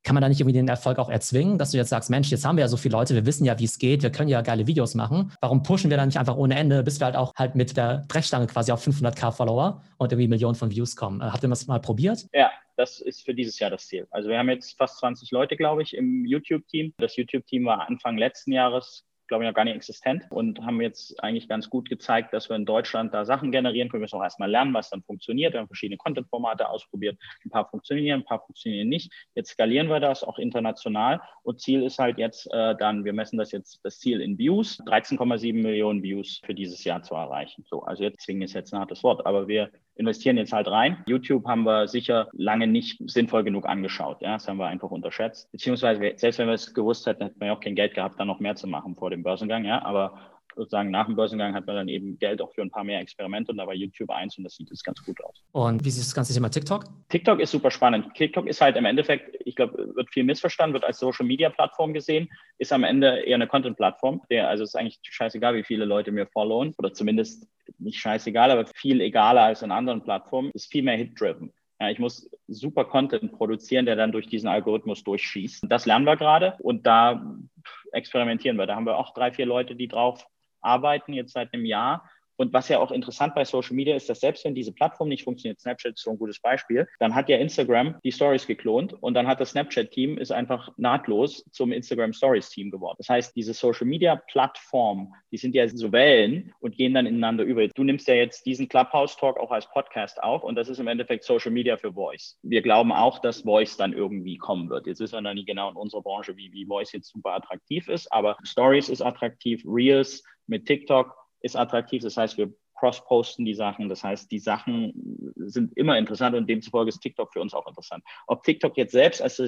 kann man da nicht irgendwie den Erfolg auch erzwingen, dass du jetzt sagst, Mensch, jetzt haben wir ja so viele Leute, wir wissen ja, wie es geht, wir können ja geile Videos machen. Warum pushen wir dann nicht einfach ohne Ende, bis wir halt auch halt mit der Brechstange quasi auf 500k Follower und irgendwie Millionen von Views kommen? Äh, habt ihr das mal probiert? Ja, das ist für dieses Jahr das Ziel. Also wir haben jetzt fast 20 Leute, glaube ich, im YouTube-Team. Das YouTube-Team war Anfang letzten Jahres glaube ich, noch gar nicht existent und haben jetzt eigentlich ganz gut gezeigt, dass wir in Deutschland da Sachen generieren können. Wir müssen auch erstmal lernen, was dann funktioniert. Wir haben verschiedene Content-Formate ausprobiert. Ein paar funktionieren, ein paar funktionieren nicht. Jetzt skalieren wir das auch international und Ziel ist halt jetzt äh, dann, wir messen das jetzt, das Ziel in Views, 13,7 Millionen Views für dieses Jahr zu erreichen. So, also jetzt zwingen ist jetzt ein hartes Wort, aber wir investieren jetzt halt rein. YouTube haben wir sicher lange nicht sinnvoll genug angeschaut. Ja, das haben wir einfach unterschätzt. Beziehungsweise, selbst wenn wir es gewusst hätten, hätten wir auch kein Geld gehabt, da noch mehr zu machen vor dem Börsengang. Ja, aber sozusagen nach dem Börsengang hat man dann eben Geld auch für ein paar mehr Experimente und da war YouTube eins und das sieht jetzt ganz gut aus. Und wie sieht das ganze Thema TikTok? TikTok ist super spannend. TikTok ist halt im Endeffekt, ich glaube, wird viel missverstanden, wird als Social Media Plattform gesehen, ist am Ende eher eine Content Plattform. also ist eigentlich scheißegal, wie viele Leute mir followen oder zumindest nicht scheißegal, aber viel egaler als in anderen Plattformen, ist viel mehr Hit-driven. Ja, ich muss super Content produzieren, der dann durch diesen Algorithmus durchschießt. Das lernen wir gerade und da experimentieren wir. Da haben wir auch drei, vier Leute, die drauf arbeiten, jetzt seit einem Jahr Und was ja auch interessant bei Social Media ist, dass selbst wenn diese Plattform nicht funktioniert, Snapchat ist so ein gutes Beispiel, dann hat ja Instagram die Stories geklont und dann hat das Snapchat-Team ist einfach nahtlos zum Instagram Stories Team geworden. Das heißt, diese Social Media Plattformen, die sind ja so Wellen und gehen dann ineinander über. Du nimmst ja jetzt diesen Clubhouse Talk auch als Podcast auf und das ist im Endeffekt Social Media für Voice. Wir glauben auch, dass Voice dann irgendwie kommen wird. Jetzt wissen wir noch nicht genau in unserer Branche, wie, wie Voice jetzt super attraktiv ist, aber Stories ist attraktiv, Reels mit TikTok ist attraktiv. Das heißt, wir cross-posten die Sachen. Das heißt, die Sachen sind immer interessant und demzufolge ist TikTok für uns auch interessant. Ob TikTok jetzt selbst als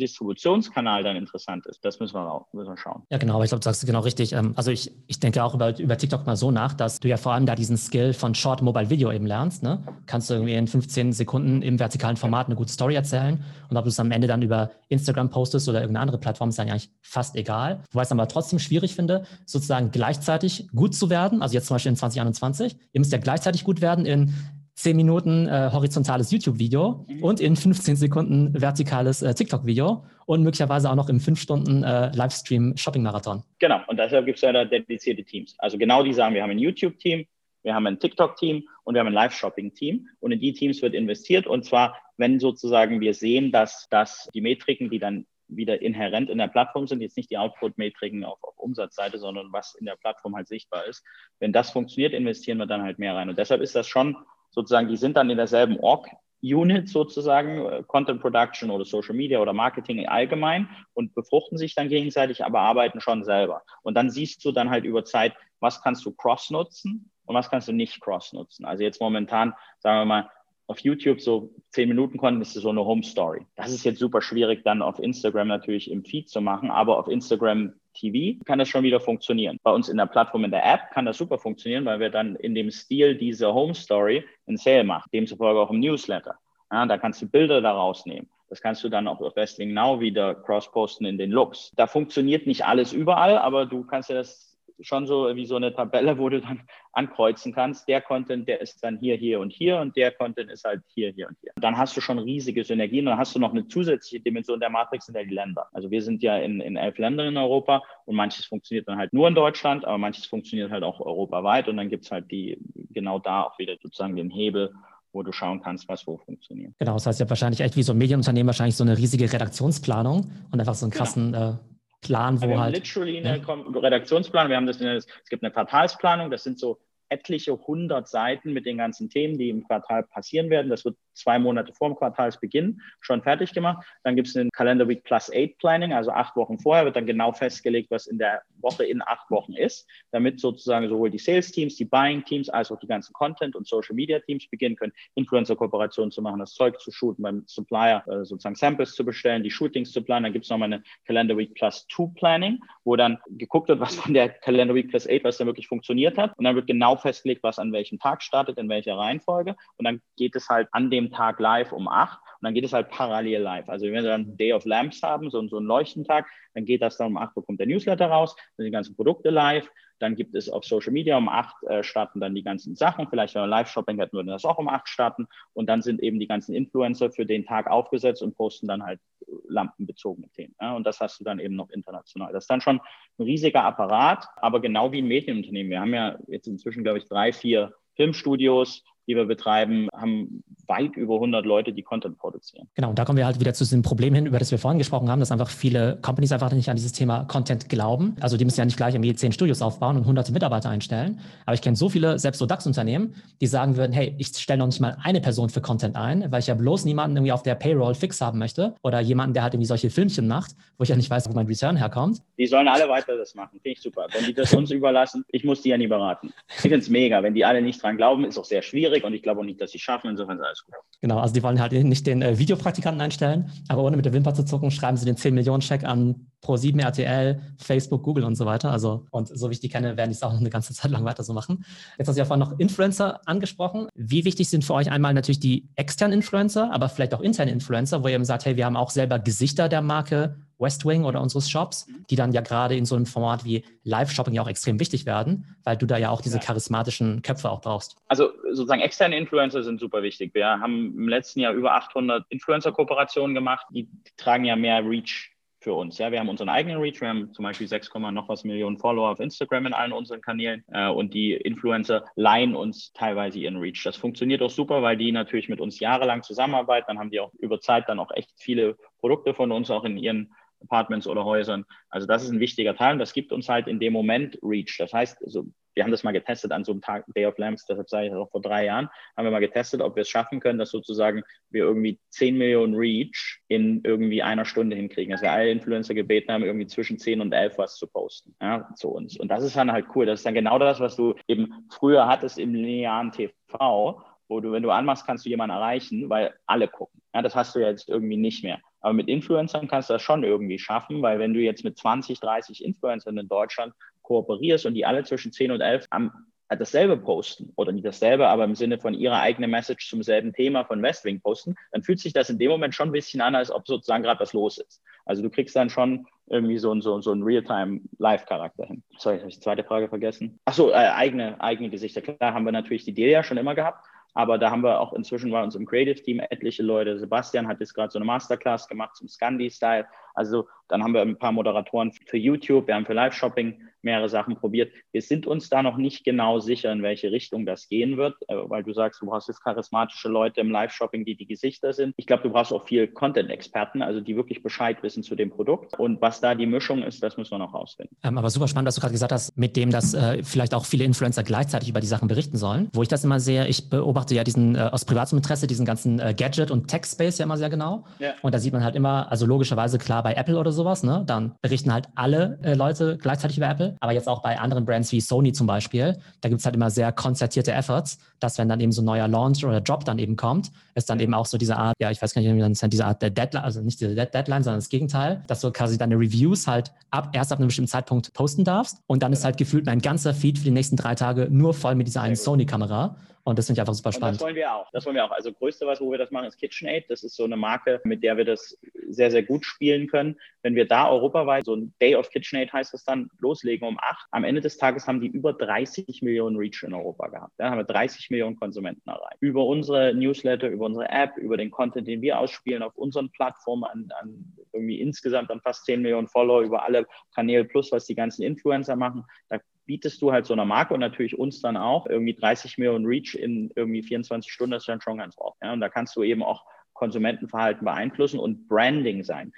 Distributionskanal dann interessant ist, das müssen wir, auch, müssen wir schauen. Ja, genau, aber ich glaube, du sagst genau richtig. Ähm, also ich, ich denke auch über, über TikTok mal so nach, dass du ja vor allem da diesen Skill von Short Mobile Video eben lernst. Ne? Kannst du irgendwie in 15 Sekunden im vertikalen Format eine gute Story erzählen und ob du es am Ende dann über Instagram postest oder irgendeine andere Plattform, ist dann eigentlich fast egal. Wobei ich es aber trotzdem schwierig finde, sozusagen gleichzeitig gut zu werden. Also jetzt zum Beispiel in 2021 Ihr müsst ja gleichzeitig gut werden in 10 Minuten äh, horizontales YouTube-Video mhm. und in 15 Sekunden vertikales äh, TikTok-Video und möglicherweise auch noch im 5 Stunden äh, Livestream-Shopping-Marathon. Genau, und deshalb gibt es ja da dedizierte Teams. Also genau die sagen, wir haben ein YouTube-Team, wir haben ein TikTok-Team und wir haben ein Live-Shopping-Team. Und in die Teams wird investiert. Und zwar, wenn sozusagen wir sehen, dass, dass die Metriken, die dann wieder inhärent in der Plattform sind, jetzt nicht die Output-Metriken auf, auf Umsatzseite, sondern was in der Plattform halt sichtbar ist. Wenn das funktioniert, investieren wir dann halt mehr rein. Und deshalb ist das schon sozusagen, die sind dann in derselben Org. Unit sozusagen, äh, Content Production oder Social Media oder Marketing allgemein und befruchten sich dann gegenseitig, aber arbeiten schon selber. Und dann siehst du dann halt über Zeit, was kannst du cross nutzen und was kannst du nicht cross nutzen. Also jetzt momentan, sagen wir mal, auf YouTube so zehn Minuten Content ist so eine Home Story. Das ist jetzt super schwierig dann auf Instagram natürlich im Feed zu machen, aber auf Instagram TV kann das schon wieder funktionieren. Bei uns in der Plattform, in der App kann das super funktionieren, weil wir dann in dem Stil diese Home Story ein Sale machen, demzufolge auch im Newsletter. Ja, da kannst du Bilder daraus nehmen. Das kannst du dann auch auf Wrestling Now wieder cross-posten in den Looks. Da funktioniert nicht alles überall, aber du kannst ja das schon so wie so eine Tabelle, wo du dann ankreuzen kannst. Der Content, der ist dann hier, hier und hier und der Content ist halt hier, hier und hier. Dann hast du schon riesige Synergien und dann hast du noch eine zusätzliche Dimension der Matrix sind ja die Länder. Also wir sind ja in, in elf Ländern in Europa und manches funktioniert dann halt nur in Deutschland, aber manches funktioniert halt auch europaweit und dann gibt es halt die genau da auch wieder sozusagen den Hebel, wo du schauen kannst, was wo funktioniert. Genau, das heißt ja wahrscheinlich echt wie so ein Medienunternehmen wahrscheinlich so eine riesige Redaktionsplanung und einfach so einen genau. krassen genau. äh, Plan, wo wir halt. Literally eine. Redaktionsplanung. Wir haben das, es gibt eine Quartalsplanung, das sind so etliche hundert Seiten mit den ganzen Themen, die im Quartal passieren werden. Das wird zwei Monate vor dem Quartalsbeginn schon fertig gemacht. Dann gibt es einen Calendar Week Plus 8 Planning, also acht Wochen vorher wird dann genau festgelegt, was in der Woche in acht Wochen ist, damit sozusagen sowohl die Sales Teams, die Buying Teams, als auch die ganzen Content und Social Media Teams beginnen können, Influencer-Kooperationen zu machen, das Zeug zu shooten, beim Supplier äh, sozusagen Samples zu bestellen, die Shootings zu planen. Dann gibt es nochmal eine Calendar Week Plus 2 Planning, wo dann geguckt wird, was von der Calendar Week Plus 8, was da wirklich funktioniert hat. Und dann wird genau festgelegt, was an welchem Tag startet, in welcher Reihenfolge. Und dann geht es halt an dem Tag live um acht und dann geht es halt parallel live. Also wenn wir dann Day of Lamps haben, so, so einen Leuchtentag, dann geht das dann um acht, bekommt der Newsletter raus, dann sind die ganzen Produkte live, dann gibt es auf Social Media um acht äh, starten dann die ganzen Sachen. Vielleicht, wenn wir Live-Shopping hätten, würden das auch um acht starten. Und dann sind eben die ganzen Influencer für den Tag aufgesetzt und posten dann halt lampenbezogene Themen. Ja? Und das hast du dann eben noch international. Das ist dann schon ein riesiger Apparat, aber genau wie ein Medienunternehmen. Wir haben ja jetzt inzwischen, glaube ich, drei, vier Filmstudios, die wir betreiben, haben weit über 100 Leute, die Content produzieren. Genau, und da kommen wir halt wieder zu diesem Problem hin, über das wir vorhin gesprochen haben, dass einfach viele Companies einfach nicht an dieses Thema Content glauben. Also die müssen ja nicht gleich irgendwie zehn Studios aufbauen und hunderte Mitarbeiter einstellen. Aber ich kenne so viele, selbst so DAX-Unternehmen, die sagen würden, hey, ich stelle noch nicht mal eine Person für Content ein, weil ich ja bloß niemanden irgendwie auf der Payroll fix haben möchte oder jemanden, der halt irgendwie solche Filmchen macht, wo ich ja nicht weiß, wo mein Return herkommt. Die sollen alle weiter das machen, finde ich super. Wenn die das uns (laughs) überlassen, ich muss die ja nie beraten. Ich finde es mega. Wenn die alle nicht dran glauben, ist auch sehr schwierig und ich glaube auch nicht, dass sie es schaffen. Insofern ist alles gut. Genau, also die wollen halt nicht den äh, Videopraktikanten einstellen, aber ohne mit der Wimper zu zucken, schreiben sie den 10-Millionen-Check an Pro7, RTL, Facebook, Google und so weiter. Also, und so wie ich die kenne, werden die es auch noch eine ganze Zeit lang weiter so machen. Jetzt hast du ja vorhin noch Influencer angesprochen. Wie wichtig sind für euch einmal natürlich die externen Influencer, aber vielleicht auch interne Influencer, wo ihr eben sagt, hey, wir haben auch selber Gesichter der Marke West Wing oder unseres Shops, mhm. die dann ja gerade in so einem Format wie Live-Shopping ja auch extrem wichtig werden, weil du da ja auch diese charismatischen Köpfe auch brauchst. Also sozusagen externe Influencer sind super wichtig. Wir haben im letzten Jahr über 800 Influencer-Kooperationen gemacht. Die tragen ja mehr Reach für uns. Ja, wir haben unseren eigenen Reach, wir haben zum Beispiel 6, noch was Millionen Follower auf Instagram in allen unseren Kanälen äh, und die Influencer leihen uns teilweise ihren Reach. Das funktioniert auch super, weil die natürlich mit uns jahrelang zusammenarbeiten. Dann haben die auch über Zeit dann auch echt viele Produkte von uns auch in ihren Apartments oder Häusern. Also das ist ein wichtiger Teil und das gibt uns halt in dem Moment Reach. Das heißt, also wir haben das mal getestet an so einem Tag Day of Lamps, deshalb sage ich das auch vor drei Jahren, haben wir mal getestet, ob wir es schaffen können, dass sozusagen wir irgendwie 10 Millionen Reach in irgendwie einer Stunde hinkriegen. Dass wir alle Influencer gebeten haben, irgendwie zwischen 10 und 11 was zu posten ja, zu uns. Und das ist dann halt cool. Das ist dann genau das, was du eben früher hattest im linearen TV, wo du, wenn du anmachst, kannst du jemanden erreichen, weil alle gucken. Ja, das hast du jetzt irgendwie nicht mehr. Aber mit Influencern kannst du das schon irgendwie schaffen, weil wenn du jetzt mit 20, 30 Influencern in Deutschland kooperierst und die alle zwischen 10 und 11 am dasselbe posten oder nicht dasselbe, aber im Sinne von ihrer eigenen Message zum selben Thema von Westwing posten, dann fühlt sich das in dem Moment schon ein bisschen an, als ob sozusagen gerade was los ist. Also du kriegst dann schon irgendwie so, so, so einen Realtime-Live-Charakter hin. Sorry, habe ich die zweite Frage vergessen? Achso, äh, eigene, eigene Gesichter. Klar haben wir natürlich die Delia schon immer gehabt, aber da haben wir auch inzwischen bei uns im Creative Team etliche Leute. Sebastian hat jetzt gerade so eine Masterclass gemacht zum Scandi-Style. Also dann haben wir ein paar Moderatoren für YouTube, wir haben für Live-Shopping mehrere Sachen probiert. Wir sind uns da noch nicht genau sicher, in welche Richtung das gehen wird, äh, weil du sagst, du brauchst jetzt charismatische Leute im Live-Shopping, die die Gesichter sind. Ich glaube, du brauchst auch viel Content-Experten, also die wirklich Bescheid wissen zu dem Produkt. Und was da die Mischung ist, das müssen wir noch rausfinden. Ähm, aber super spannend, was du gerade gesagt hast, mit dem, dass äh, vielleicht auch viele Influencer gleichzeitig über die Sachen berichten sollen. Wo ich das immer sehe, ich beobachte ja diesen äh, aus privatem Interesse diesen ganzen äh, Gadget- und Tech-Space ja immer sehr genau. Ja. Und da sieht man halt immer, also logischerweise klar bei Apple oder sowas, ne? Dann berichten halt alle äh, Leute gleichzeitig über Apple. Aber jetzt auch bei anderen Brands wie Sony zum Beispiel, da gibt es halt immer sehr konzertierte Efforts, dass wenn dann eben so ein neuer Launch oder Job dann eben kommt, ist dann eben auch so diese Art, ja, ich weiß gar nicht, wie nennt, diese Art der Deadline, also nicht diese Deadline, sondern das Gegenteil, dass du quasi deine Reviews halt ab, erst ab einem bestimmten Zeitpunkt posten darfst. Und dann ist halt gefühlt mein ganzer Feed für die nächsten drei Tage nur voll mit dieser einen Sony-Kamera. Und das finde ich einfach super spannend. Und das wollen wir auch. Das wollen wir auch. Also größte, was, wo wir das machen, ist KitchenAid. Das ist so eine Marke, mit der wir das sehr, sehr gut spielen können. Wenn wir da europaweit, so ein Day of KitchenAid heißt das dann, loslegen um acht, am Ende des Tages haben die über 30 Millionen Reach in Europa gehabt. Dann haben wir 30 Millionen Konsumenten erreicht. Über unsere Newsletter, über unsere App, über den Content, den wir ausspielen auf unseren Plattformen an, an irgendwie insgesamt an fast 10 Millionen Follower über alle Kanäle plus, was die ganzen Influencer machen. Da bietest du halt so einer Marke und natürlich uns dann auch irgendwie 30 Millionen Reach in irgendwie 24 Stunden, das ist dann schon ganz oft. Ja? Und da kannst du eben auch Konsumentenverhalten beeinflussen und Branding sein.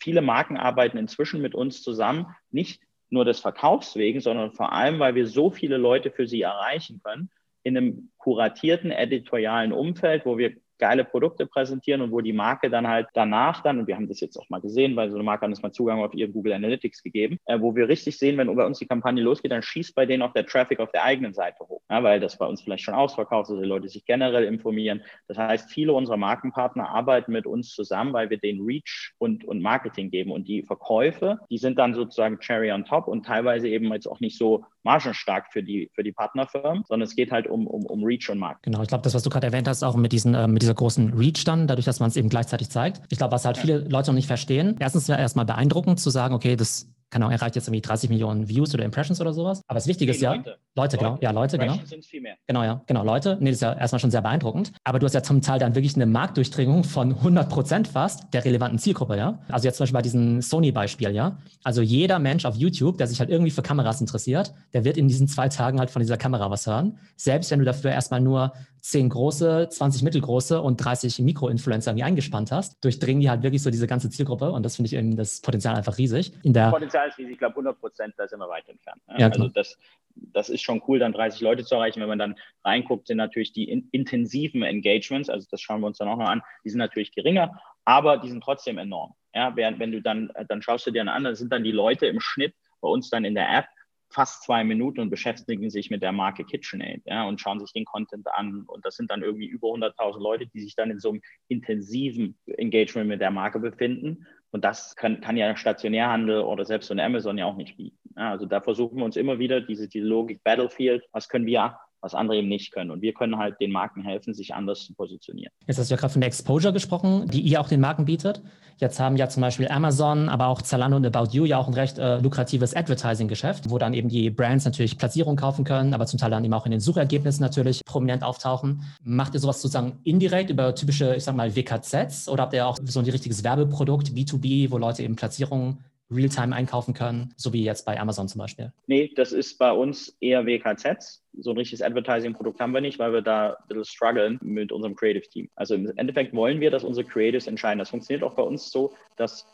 Viele Marken arbeiten inzwischen mit uns zusammen, nicht nur des Verkaufs wegen, sondern vor allem, weil wir so viele Leute für sie erreichen können, in einem kuratierten editorialen Umfeld, wo wir geile Produkte präsentieren und wo die Marke dann halt danach dann, und wir haben das jetzt auch mal gesehen, weil so eine Marke hat uns mal Zugang auf ihr Google Analytics gegeben, äh, wo wir richtig sehen, wenn bei uns die Kampagne losgeht, dann schießt bei denen auch der Traffic auf der eigenen Seite hoch, ja, weil das bei uns vielleicht schon ausverkauft ist, die Leute sich generell informieren. Das heißt, viele unserer Markenpartner arbeiten mit uns zusammen, weil wir den Reach und, und Marketing geben und die Verkäufe, die sind dann sozusagen Cherry on top und teilweise eben jetzt auch nicht so margenstark für die, für die Partnerfirmen, sondern es geht halt um, um, um Reach und Markt. Genau, ich glaube, das, was du gerade erwähnt hast, auch mit, diesen, äh, mit dieser großen Reach dann, dadurch, dass man es eben gleichzeitig zeigt. Ich glaube, was halt viele Leute noch nicht verstehen, erstens wäre erstmal beeindruckend zu sagen, okay, das kann auch, erreicht jetzt irgendwie 30 Millionen Views oder Impressions oder sowas. Aber das Wichtige ist ja, Leute, Leute genau, ja, Leute, genau. Sind viel mehr. Genau, ja, genau, Leute. Nee, das ist ja erstmal schon sehr beeindruckend. Aber du hast ja zum Teil dann wirklich eine Marktdurchdringung von 100 Prozent fast der relevanten Zielgruppe, ja. Also jetzt zum Beispiel bei diesem Sony-Beispiel, ja. Also jeder Mensch auf YouTube, der sich halt irgendwie für Kameras interessiert, der wird in diesen zwei Tagen halt von dieser Kamera was hören. Selbst wenn du dafür erstmal nur 10 große, 20 mittelgroße und 30 Mikro-Influencer irgendwie eingespannt hast, durchdringen die halt wirklich so diese ganze Zielgruppe und das finde ich eben das Potenzial einfach riesig. In der Potenzial ist riesig, ich glaube 100 Prozent, da sind wir weit entfernt. Ne? Ja, also das, das ist schon cool, dann 30 Leute zu erreichen. Wenn man dann reinguckt, sind natürlich die in, intensiven Engagements, also das schauen wir uns dann auch noch an, die sind natürlich geringer, aber die sind trotzdem enorm. Ja, während wenn du dann, dann schaust du dir an, dann sind dann die Leute im Schnitt bei uns dann in der App fast zwei Minuten und beschäftigen sich mit der Marke KitchenAid ja, und schauen sich den Content an. Und das sind dann irgendwie über 100.000 Leute, die sich dann in so einem intensiven Engagement mit der Marke befinden. Und das kann, kann ja Stationärhandel oder selbst so ein Amazon ja auch nicht bieten. Ja, also da versuchen wir uns immer wieder diese, diese Logik Battlefield, was können wir was andere eben nicht können. Und wir können halt den Marken helfen, sich anders zu positionieren. Jetzt hast du ja gerade von der Exposure gesprochen, die ihr auch den Marken bietet. Jetzt haben ja zum Beispiel Amazon, aber auch Zalando und About You ja auch ein recht äh, lukratives Advertising-Geschäft, wo dann eben die Brands natürlich Platzierungen kaufen können, aber zum Teil dann eben auch in den Suchergebnissen natürlich prominent auftauchen. Macht ihr sowas sozusagen indirekt über typische, ich sag mal, WKZs oder habt ihr auch so ein richtiges Werbeprodukt, B2B, wo Leute eben Platzierungen Realtime einkaufen können, so wie jetzt bei Amazon zum Beispiel? Nee, das ist bei uns eher WKZs. So ein richtiges Advertising-Produkt haben wir nicht, weil wir da ein bisschen strugglen mit unserem Creative-Team. Also im Endeffekt wollen wir, dass unsere Creatives entscheiden. Das funktioniert auch bei uns so, dass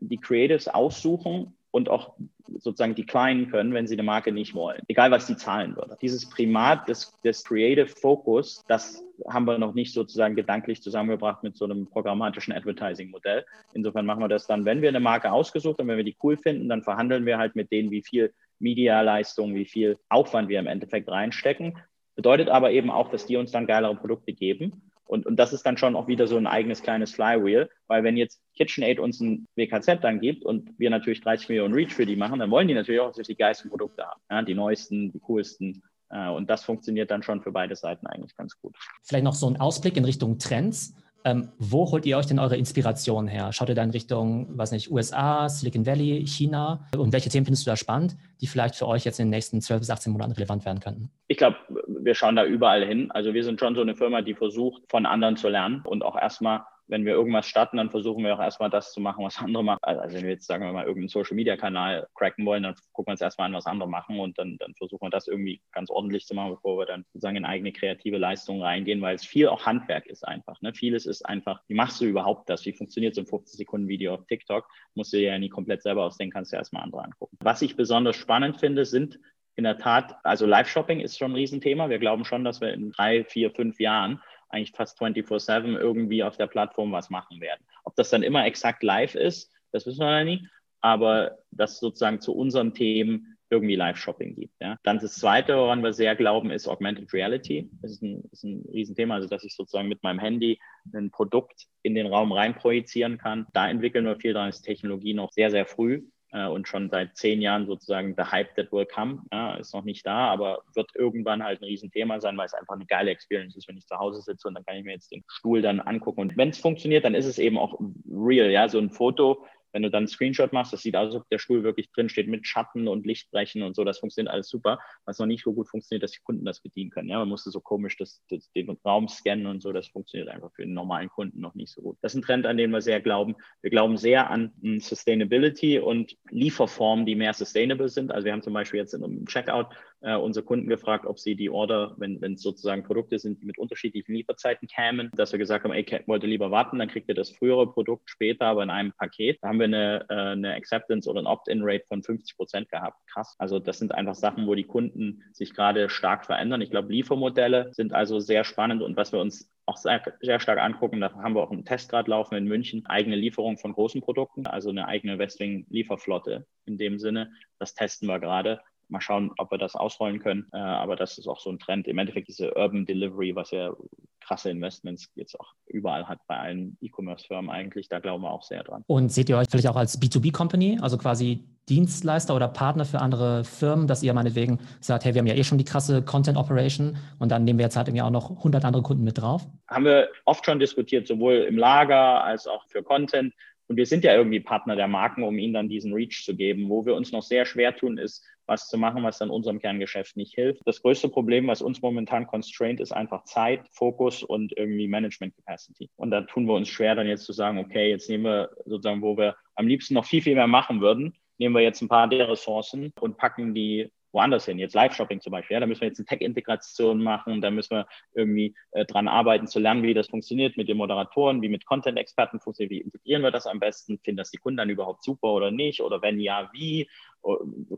die Creatives aussuchen, und auch sozusagen declinen können, wenn sie eine Marke nicht wollen, egal was sie zahlen würde. Dieses Primat des, des Creative Focus, das haben wir noch nicht sozusagen gedanklich zusammengebracht mit so einem programmatischen Advertising-Modell. Insofern machen wir das dann, wenn wir eine Marke ausgesucht haben, wenn wir die cool finden, dann verhandeln wir halt mit denen, wie viel Medialeistung, wie viel Aufwand wir im Endeffekt reinstecken. Bedeutet aber eben auch, dass die uns dann geilere Produkte geben. Und, und das ist dann schon auch wieder so ein eigenes kleines Flywheel, weil wenn jetzt KitchenAid uns ein WKZ dann gibt und wir natürlich 30 Millionen Reach für die machen, dann wollen die natürlich auch, die geilsten Produkte haben, ja, die neuesten, die coolsten. Äh, und das funktioniert dann schon für beide Seiten eigentlich ganz gut. Vielleicht noch so ein Ausblick in Richtung Trends. Ähm, wo holt ihr euch denn eure Inspiration her? Schaut ihr da in Richtung, was nicht, USA, Silicon Valley, China? Und welche Themen findest du da spannend, die vielleicht für euch jetzt in den nächsten 12 bis 18 Monaten relevant werden könnten? Ich glaube, wir schauen da überall hin. Also wir sind schon so eine Firma, die versucht, von anderen zu lernen und auch erstmal wenn wir irgendwas starten, dann versuchen wir auch erstmal das zu machen, was andere machen. Also wenn wir jetzt, sagen wir mal, irgendeinen Social-Media-Kanal cracken wollen, dann gucken wir uns erstmal an, was andere machen und dann, dann versuchen wir das irgendwie ganz ordentlich zu machen, bevor wir dann sozusagen in eigene kreative Leistungen reingehen, weil es viel auch Handwerk ist einfach. Ne? Vieles ist einfach, wie machst du überhaupt das? Wie funktioniert so ein 50-Sekunden-Video auf TikTok? Musst du dir ja nie komplett selber ausdenken, kannst du erstmal andere angucken. Was ich besonders spannend finde, sind in der Tat, also Live-Shopping ist schon ein Riesenthema. Wir glauben schon, dass wir in drei, vier, fünf Jahren eigentlich fast 24-7 irgendwie auf der Plattform was machen werden. Ob das dann immer exakt live ist, das wissen wir ja nie, aber dass sozusagen zu unseren Themen irgendwie Live-Shopping gibt. Ja. Dann das Zweite, woran wir sehr glauben, ist Augmented Reality. Das ist ein, ist ein Riesenthema, also dass ich sozusagen mit meinem Handy ein Produkt in den Raum rein projizieren kann. Da entwickeln wir viel, da ist Technologie noch sehr, sehr früh äh, und schon seit zehn Jahren sozusagen the hype that will come. Ja, ist noch nicht da, aber wird irgendwann halt ein Riesenthema sein, weil es einfach eine geile Experience ist, wenn ich zu Hause sitze und dann kann ich mir jetzt den Stuhl dann angucken. Und wenn es funktioniert, dann ist es eben auch real. Ja, so ein Foto wenn du dann einen Screenshot machst, das sieht aus, als ob der Stuhl wirklich drin steht mit Schatten und Lichtbrechen und so. Das funktioniert alles super. Was noch nicht so gut funktioniert, dass die Kunden das bedienen können. Ja, man musste so komisch das, das, den Raum scannen und so. Das funktioniert einfach für den normalen Kunden noch nicht so gut. Das ist ein Trend, an den wir sehr glauben. Wir glauben sehr an Sustainability und Lieferformen, die mehr sustainable sind. Also wir haben zum Beispiel jetzt in einem Checkout äh, unsere Kunden gefragt, ob sie die Order, wenn es sozusagen Produkte sind, die mit unterschiedlichen Lieferzeiten kämen, dass wir gesagt haben, ey, wollt ihr lieber warten, dann kriegt ihr das frühere Produkt später, aber in einem Paket. Da haben wir eine, äh, eine Acceptance oder ein Opt-in-Rate von 50 Prozent gehabt. Krass. Also das sind einfach Sachen, wo die Kunden sich gerade stark verändern. Ich glaube, Liefermodelle sind also sehr spannend und was wir uns auch sehr, sehr stark angucken, da haben wir auch einen Test gerade laufen in München, eigene Lieferung von großen Produkten, also eine eigene Westwing-Lieferflotte in dem Sinne. Das testen wir gerade mal schauen, ob wir das ausrollen können. Äh, aber das ist auch so ein Trend. Im Endeffekt diese Urban Delivery, was ja krasse Investments jetzt auch überall hat bei allen E-Commerce-Firmen eigentlich. Da glauben wir auch sehr dran. Und seht ihr euch vielleicht auch als B2B-Company, also quasi Dienstleister oder Partner für andere Firmen, dass ihr meinetwegen sagt, hey, wir haben ja eh schon die krasse Content Operation und dann nehmen wir jetzt halt irgendwie auch noch 100 andere Kunden mit drauf? Haben wir oft schon diskutiert, sowohl im Lager als auch für Content. Und wir sind ja irgendwie Partner der Marken, um ihnen dann diesen Reach zu geben. Wo wir uns noch sehr schwer tun, ist, was zu machen, was dann unserem Kerngeschäft nicht hilft. Das größte Problem, was uns momentan constraint, ist einfach Zeit, Fokus und irgendwie Management Capacity. Und da tun wir uns schwer, dann jetzt zu sagen, okay, jetzt nehmen wir sozusagen, wo wir am liebsten noch viel, viel mehr machen würden, nehmen wir jetzt ein paar der Ressourcen und packen die woanders hin. Jetzt Live-Shopping zum Beispiel. Ja, da müssen wir jetzt eine Tech-Integration machen, da müssen wir irgendwie äh, dran arbeiten, zu lernen, wie das funktioniert mit den Moderatoren, wie mit Content-Experten funktioniert, wie integrieren wir das am besten, finden das die Kunden dann überhaupt super oder nicht oder wenn ja, wie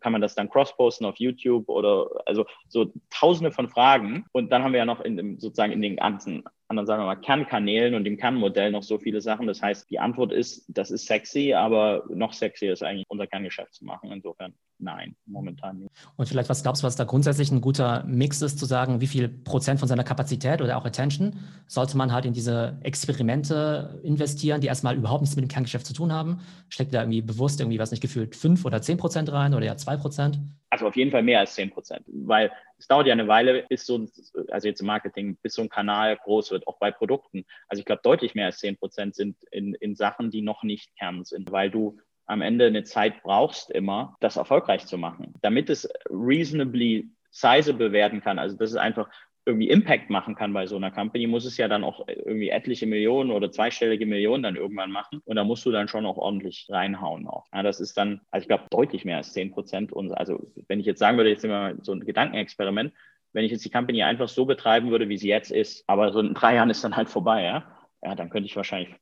kann man das dann cross-posten auf YouTube oder also so tausende von Fragen. Und dann haben wir ja noch in, sozusagen in den ganzen anderen, sagen wir mal, Kernkanälen und im Kernmodell noch so viele Sachen. Das heißt, die Antwort ist, das ist sexy, aber noch sexier ist eigentlich unser Kerngeschäft zu machen. Insofern nein, momentan nicht. Und vielleicht, was glaubst du, was da grundsätzlich ein guter Mix ist, zu sagen, wie viel Prozent von seiner Kapazität oder auch Attention sollte man halt in diese Experimente investieren, die erstmal überhaupt nichts mit dem Kerngeschäft zu tun haben? Steckt da irgendwie bewusst irgendwie, was nicht gefühlt, fünf oder zehn Prozent rein oder ja 2%? Also auf jeden Fall mehr als 10%, weil es dauert ja eine Weile, bis so ein, also jetzt im Marketing, bis so ein Kanal groß wird, auch bei Produkten. Also ich glaube, deutlich mehr als 10% sind in, in Sachen, die noch nicht Kern sind, weil du am Ende eine Zeit brauchst immer, das erfolgreich zu machen, damit es reasonably sizable werden kann. Also das ist einfach irgendwie Impact machen kann bei so einer Company, muss es ja dann auch irgendwie etliche Millionen oder zweistellige Millionen dann irgendwann machen. Und da musst du dann schon auch ordentlich reinhauen auch. Ja, das ist dann, also ich glaube, deutlich mehr als 10 Prozent. Und also wenn ich jetzt sagen würde, jetzt immer so ein Gedankenexperiment, wenn ich jetzt die Company einfach so betreiben würde, wie sie jetzt ist, aber so in drei Jahren ist dann halt vorbei, ja, ja dann könnte ich wahrscheinlich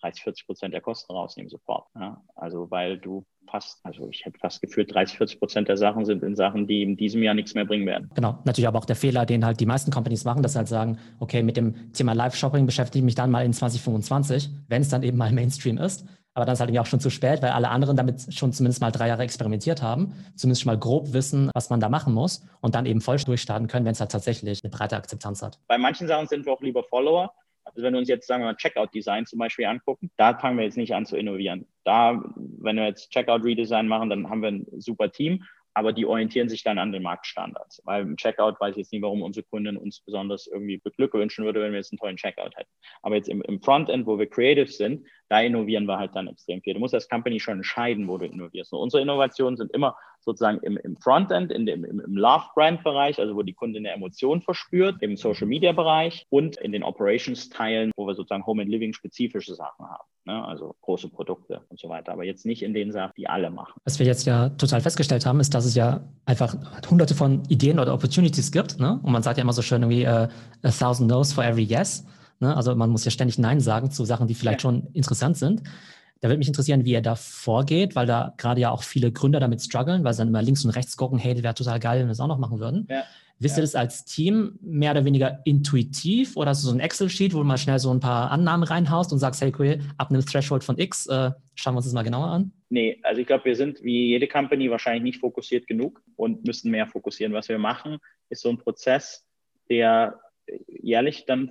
30, 40 Prozent der Kosten rausnehmen sofort. Ja? Also weil du fast, also ich hätte fast gefühlt, 30, 40 Prozent der Sachen sind in Sachen, die in diesem Jahr nichts mehr bringen werden. Genau, natürlich aber auch der Fehler, den halt die meisten Companies machen, dass sie halt sagen, okay, mit dem Thema Live-Shopping beschäftige ich mich dann mal in 2025, wenn es dann eben mal Mainstream ist. Aber dann ist halt auch schon zu spät, weil alle anderen damit schon zumindest mal drei Jahre experimentiert haben, zumindest schon mal grob wissen, was man da machen muss und dann eben voll durchstarten können, wenn es halt tatsächlich eine breite Akzeptanz hat. Bei manchen Sachen sind wir auch lieber Follower. Also wenn wir uns jetzt, sagen wir mal, Checkout-Design zum Beispiel angucken, da fangen wir jetzt nicht an zu innovieren. Da, wenn wir jetzt Checkout-Redesign machen, dann haben wir ein super Team aber die orientieren sich dann an den Marktstandards. Weil im Checkout weiß ich jetzt nicht, warum unsere Kundin uns besonders irgendwie Glück wünschen würde, wenn wir jetzt einen tollen Checkout hätten. Aber jetzt im, im Frontend, wo wir creative sind, da innovieren wir halt dann extrem viel. Du musst als Company schon entscheiden, wo du innovierst. Und unsere Innovationen sind immer sozusagen im, im Frontend, in dem, im, im Love-Brand-Bereich, also wo die Kundin eine Emotion verspürt, im Social-Media-Bereich und in den Operations-Teilen, wo wir sozusagen Home and Living-spezifische Sachen haben. Ne? Also große Produkte und so weiter. Aber jetzt nicht in den Sachen, die alle machen. Was wir jetzt ja total festgestellt haben, ist, dass es ja einfach hunderte von Ideen oder Opportunities gibt. Ne? Und man sagt ja immer so schön irgendwie, uh, a thousand no's for every yes. Ne? Also man muss ja ständig Nein sagen zu Sachen, die vielleicht ja. schon interessant sind. Da würde mich interessieren, wie ihr da vorgeht, weil da gerade ja auch viele Gründer damit strugglen, weil sie dann immer links und rechts gucken, hey, das wäre total geil, wenn wir das auch noch machen würden. Ja. Wisst ihr das als Team mehr oder weniger intuitiv oder hast du so ein Excel-Sheet, wo du mal schnell so ein paar Annahmen reinhaust und sagst, hey, cool, ab einem Threshold von X, äh, schauen wir uns das mal genauer an? Nee, also ich glaube, wir sind wie jede Company wahrscheinlich nicht fokussiert genug und müssen mehr fokussieren. Was wir machen, ist so ein Prozess, der jährlich dann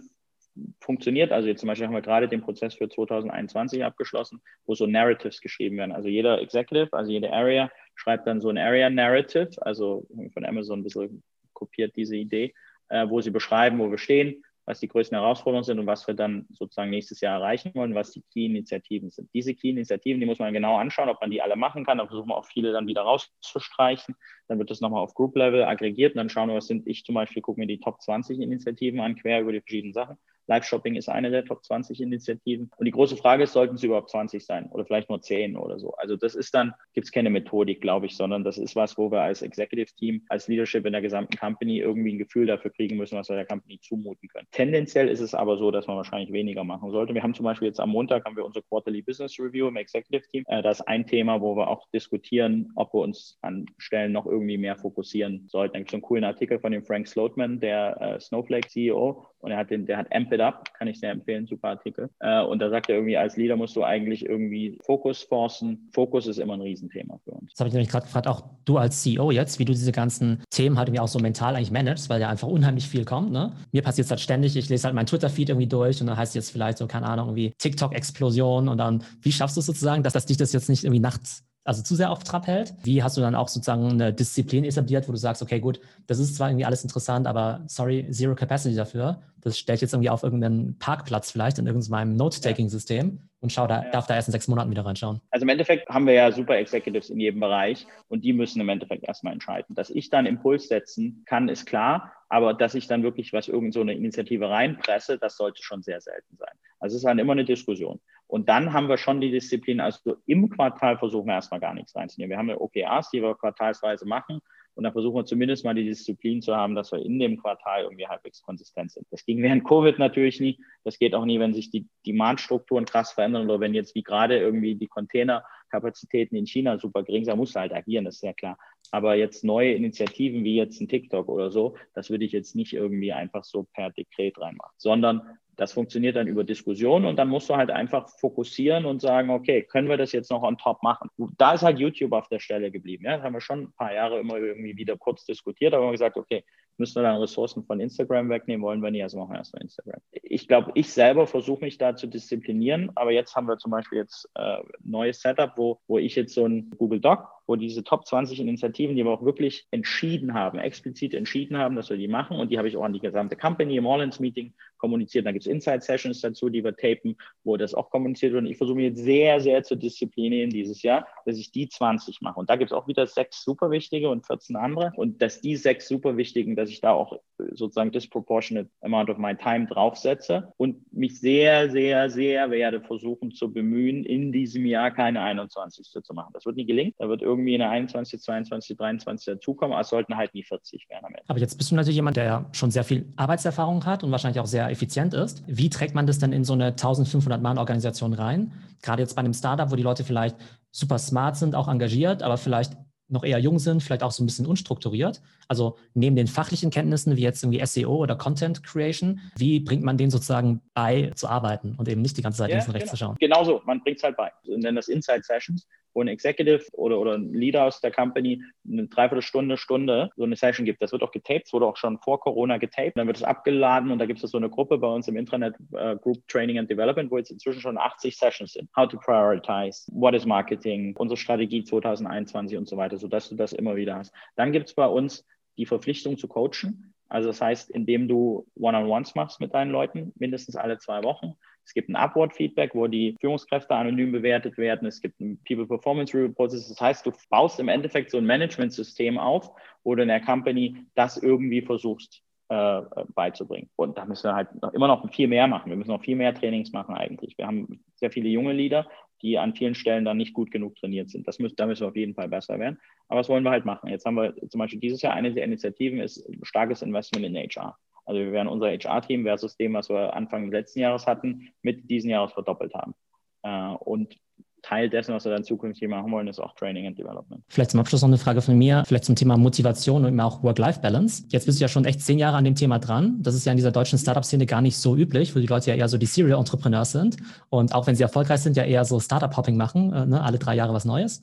funktioniert. Also jetzt zum Beispiel haben wir gerade den Prozess für 2021 abgeschlossen, wo so Narratives geschrieben werden. Also jeder Executive, also jede Area schreibt dann so ein Area Narrative, also von Amazon ein bisschen kopiert diese Idee, äh, wo sie beschreiben, wo wir stehen, was die größten Herausforderungen sind und was wir dann sozusagen nächstes Jahr erreichen wollen, was die Key-Initiativen sind. Diese Key-Initiativen, die muss man genau anschauen, ob man die alle machen kann. Da versuchen wir auch viele dann wieder rauszustreichen. Dann wird das nochmal auf Group-Level aggregiert und dann schauen wir, was sind. Ich zum Beispiel gucke mir die Top 20 Initiativen an, quer über die verschiedenen Sachen. Live-Shopping ist eine der Top 20 Initiativen. Und die große Frage ist, sollten es überhaupt 20 sein oder vielleicht nur 10 oder so? Also das ist dann, gibt es keine Methodik, glaube ich, sondern das ist was, wo wir als Executive Team, als Leadership in der gesamten Company irgendwie ein Gefühl dafür kriegen müssen, was wir der Company zumuten können. Tendenziell ist es aber so, dass man wahrscheinlich weniger machen sollte. Wir haben zum Beispiel jetzt am Montag haben wir unsere Quarterly Business Review im Executive Team. Äh, das ist ein Thema, wo wir auch diskutieren, ob wir uns an Stellen noch irgendwie mehr fokussieren sollten. Da gibt es einen coolen Artikel von dem Frank Slotman, der äh, Snowflake CEO, und er hat den, der hat Amp It Up, kann ich sehr empfehlen, super Artikel. Äh, und da sagt er irgendwie, als Leader musst du eigentlich irgendwie Fokus forcen. Fokus ist immer ein Riesenthema für uns. Das habe ich nämlich gerade gefragt, auch du als CEO jetzt, wie du diese ganzen Themen halt irgendwie auch so mental eigentlich managst, weil ja einfach unheimlich viel kommt. Ne? Mir passiert es halt ständig, ich lese halt meinen Twitter-Feed irgendwie durch und dann heißt es jetzt vielleicht so, keine Ahnung, irgendwie TikTok-Explosion und dann, wie schaffst du es sozusagen, dass das dich das jetzt nicht irgendwie nachts also zu sehr auf Trab hält? Wie hast du dann auch sozusagen eine Disziplin etabliert, wo du sagst, okay, gut, das ist zwar irgendwie alles interessant, aber sorry, zero capacity dafür. Das stelle ich jetzt irgendwie auf irgendeinen Parkplatz vielleicht in irgendeinem Note-Taking-System und schau da, ja. darf da erst in sechs Monaten wieder reinschauen. Also im Endeffekt haben wir ja super Executives in jedem Bereich und die müssen im Endeffekt erstmal entscheiden. Dass ich dann Impuls setzen kann, ist klar, aber dass ich dann wirklich was irgend so eine Initiative reinpresse, das sollte schon sehr selten sein. Also es ist dann immer eine Diskussion. Und dann haben wir schon die Disziplin, also im Quartal versuchen wir erstmal gar nichts reinzunehmen. Wir haben ja OKRs, die wir quartalsweise machen. Und dann versuchen wir zumindest mal die Disziplin zu haben, dass wir in dem Quartal irgendwie halbwegs konsistent sind. Das ging während Covid natürlich nie. Das geht auch nie, wenn sich die Demand-Strukturen krass verändern oder wenn jetzt wie gerade irgendwie die Containerkapazitäten in China super gering sind, muss halt agieren, das ist ja klar. Aber jetzt neue Initiativen wie jetzt ein TikTok oder so, das würde ich jetzt nicht irgendwie einfach so per Dekret reinmachen, sondern das funktioniert dann über Diskussion und dann musst du halt einfach fokussieren und sagen, okay, können wir das jetzt noch on top machen? Da ist halt YouTube auf der Stelle geblieben. Ja? Das haben wir schon ein paar Jahre immer irgendwie wieder kurz diskutiert, aber haben gesagt, okay, müssen wir dann Ressourcen von Instagram wegnehmen, wollen wir nicht, also machen wir erstmal Instagram. Ich glaube, ich selber versuche mich da zu disziplinieren, aber jetzt haben wir zum Beispiel jetzt äh, neues Setup, wo, wo ich jetzt so ein Google Doc, wo diese Top 20 Initiativen, die wir auch wirklich entschieden haben, explizit entschieden haben, dass wir die machen und die habe ich auch an die gesamte Company im All-Ins-Meeting kommuniziert. Da gibt es Inside-Sessions dazu, die wir tapen, wo das auch kommuniziert wird. Und ich versuche mich jetzt sehr, sehr zu disziplinieren dieses Jahr, dass ich die 20 mache. Und da gibt es auch wieder sechs super wichtige und 14 andere. Und dass die sechs super wichtigen, dass ich da auch sozusagen disproportionate amount of my time draufsetze und mich sehr, sehr, sehr werde versuchen zu bemühen, in diesem Jahr keine 21. zu machen. Das wird nie gelingen. Da wird irgendwie eine 21, 22, 23 dazukommen, aber es sollten halt nie 40 werden am Ende. Aber jetzt bist du natürlich jemand, der schon sehr viel Arbeitserfahrung hat und wahrscheinlich auch sehr effizient ist. Wie trägt man das denn in so eine 1500-Mann-Organisation rein? Gerade jetzt bei einem Startup, wo die Leute vielleicht super smart sind, auch engagiert, aber vielleicht noch eher jung sind, vielleicht auch so ein bisschen unstrukturiert. Also neben den fachlichen Kenntnissen wie jetzt irgendwie SEO oder Content Creation, wie bringt man denen sozusagen bei zu arbeiten und eben nicht die ganze Zeit ja, links und rechts genau. zu schauen? Genauso, man bringt es halt bei. Wir nennen das Inside Sessions, wo ein Executive oder, oder ein Leader aus der Company eine Dreiviertelstunde, Stunde so eine Session gibt. Das wird auch getaped, wurde auch schon vor Corona getaped. Dann wird es abgeladen und da gibt es so eine Gruppe bei uns im Intranet uh, Group Training and Development, wo jetzt inzwischen schon 80 Sessions sind. How to prioritize, what is marketing, unsere Strategie 2021 und so weiter sodass du das immer wieder hast. Dann gibt es bei uns die Verpflichtung zu coachen. Also das heißt, indem du One-on-Ones machst mit deinen Leuten, mindestens alle zwei Wochen. Es gibt ein Upward-Feedback, wo die Führungskräfte anonym bewertet werden. Es gibt ein People Performance Review. Das heißt, du baust im Endeffekt so ein Management-System auf, wo du in der Company das irgendwie versuchst äh, beizubringen. Und da müssen wir halt noch, immer noch viel mehr machen. Wir müssen noch viel mehr Trainings machen eigentlich. Wir haben sehr viele junge Leader, die an vielen Stellen dann nicht gut genug trainiert sind. Das müssen, da müssen wir auf jeden Fall besser werden. Aber was wollen wir halt machen? Jetzt haben wir zum Beispiel dieses Jahr eine der Initiativen ist starkes Investment in HR. Also wir werden unser HR-Team versus dem, was wir Anfang letzten Jahres hatten, mit diesen Jahres verdoppelt haben. Äh, und Teil dessen, was wir dann zukünftig machen wollen, ist auch Training and Development. Vielleicht zum Abschluss noch eine Frage von mir, vielleicht zum Thema Motivation und auch Work-Life-Balance. Jetzt bist du ja schon echt zehn Jahre an dem Thema dran. Das ist ja in dieser deutschen Startup-Szene gar nicht so üblich, wo die Leute ja eher so die Serial-Entrepreneurs sind und auch wenn sie erfolgreich sind, ja eher so Startup-Hopping machen, äh, ne? alle drei Jahre was Neues.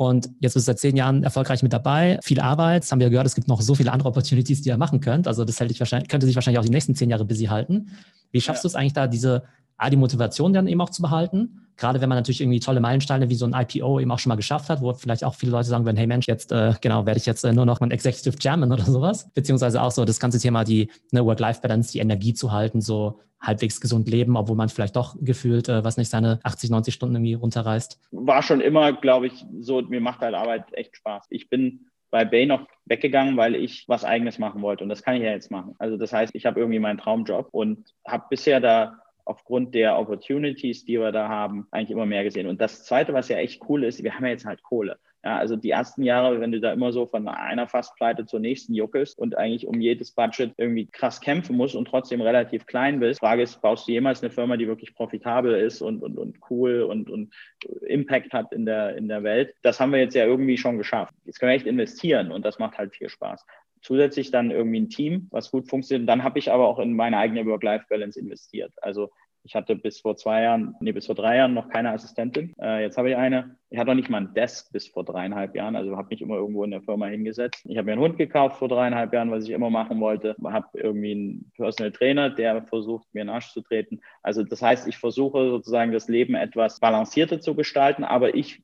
Und jetzt bist du seit zehn Jahren erfolgreich mit dabei, viel Arbeit. Das haben wir gehört, es gibt noch so viele andere Opportunities, die ihr machen könnt. Also das hält dich wahrscheinlich, könnte sich wahrscheinlich auch die nächsten zehn Jahre busy halten. Wie schaffst ja. du es eigentlich da, diese A, die Motivation dann eben auch zu behalten. Gerade wenn man natürlich irgendwie tolle Meilensteine wie so ein IPO eben auch schon mal geschafft hat, wo vielleicht auch viele Leute sagen würden, hey Mensch, jetzt äh, genau werde ich jetzt äh, nur noch ein Executive Chairman (laughs) oder sowas. Beziehungsweise auch so das ganze Thema, die ne, Work-Life-Balance, die Energie zu halten, so halbwegs gesund leben, obwohl man vielleicht doch gefühlt, äh, was nicht, seine 80, 90 Stunden irgendwie runterreißt. War schon immer, glaube ich, so, mir macht halt Arbeit echt Spaß. Ich bin bei Bay noch weggegangen, weil ich was eigenes machen wollte. Und das kann ich ja jetzt machen. Also das heißt, ich habe irgendwie meinen Traumjob und habe bisher da aufgrund der Opportunities, die wir da haben, eigentlich immer mehr gesehen. Und das Zweite, was ja echt cool ist, wir haben ja jetzt halt Kohle. Ja, also die ersten Jahre, wenn du da immer so von einer Fastpleite zur nächsten juckelst und eigentlich um jedes Budget irgendwie krass kämpfen musst und trotzdem relativ klein bist, Frage ist, baust du jemals eine Firma, die wirklich profitabel ist und, und, und cool und, und Impact hat in der, in der Welt? Das haben wir jetzt ja irgendwie schon geschafft. Jetzt können wir echt investieren und das macht halt viel Spaß zusätzlich dann irgendwie ein Team, was gut funktioniert. Dann habe ich aber auch in meine eigene Work-Life-Balance investiert. Also ich hatte bis vor zwei Jahren, nee, bis vor drei Jahren noch keine Assistentin. Äh, jetzt habe ich eine. Ich hatte noch nicht mal ein Desk bis vor dreieinhalb Jahren, also habe mich immer irgendwo in der Firma hingesetzt. Ich habe mir einen Hund gekauft vor dreieinhalb Jahren, was ich immer machen wollte. Habe irgendwie einen Personal Trainer, der versucht, mir in den Arsch zu treten. Also das heißt, ich versuche sozusagen das Leben etwas balancierter zu gestalten, aber ich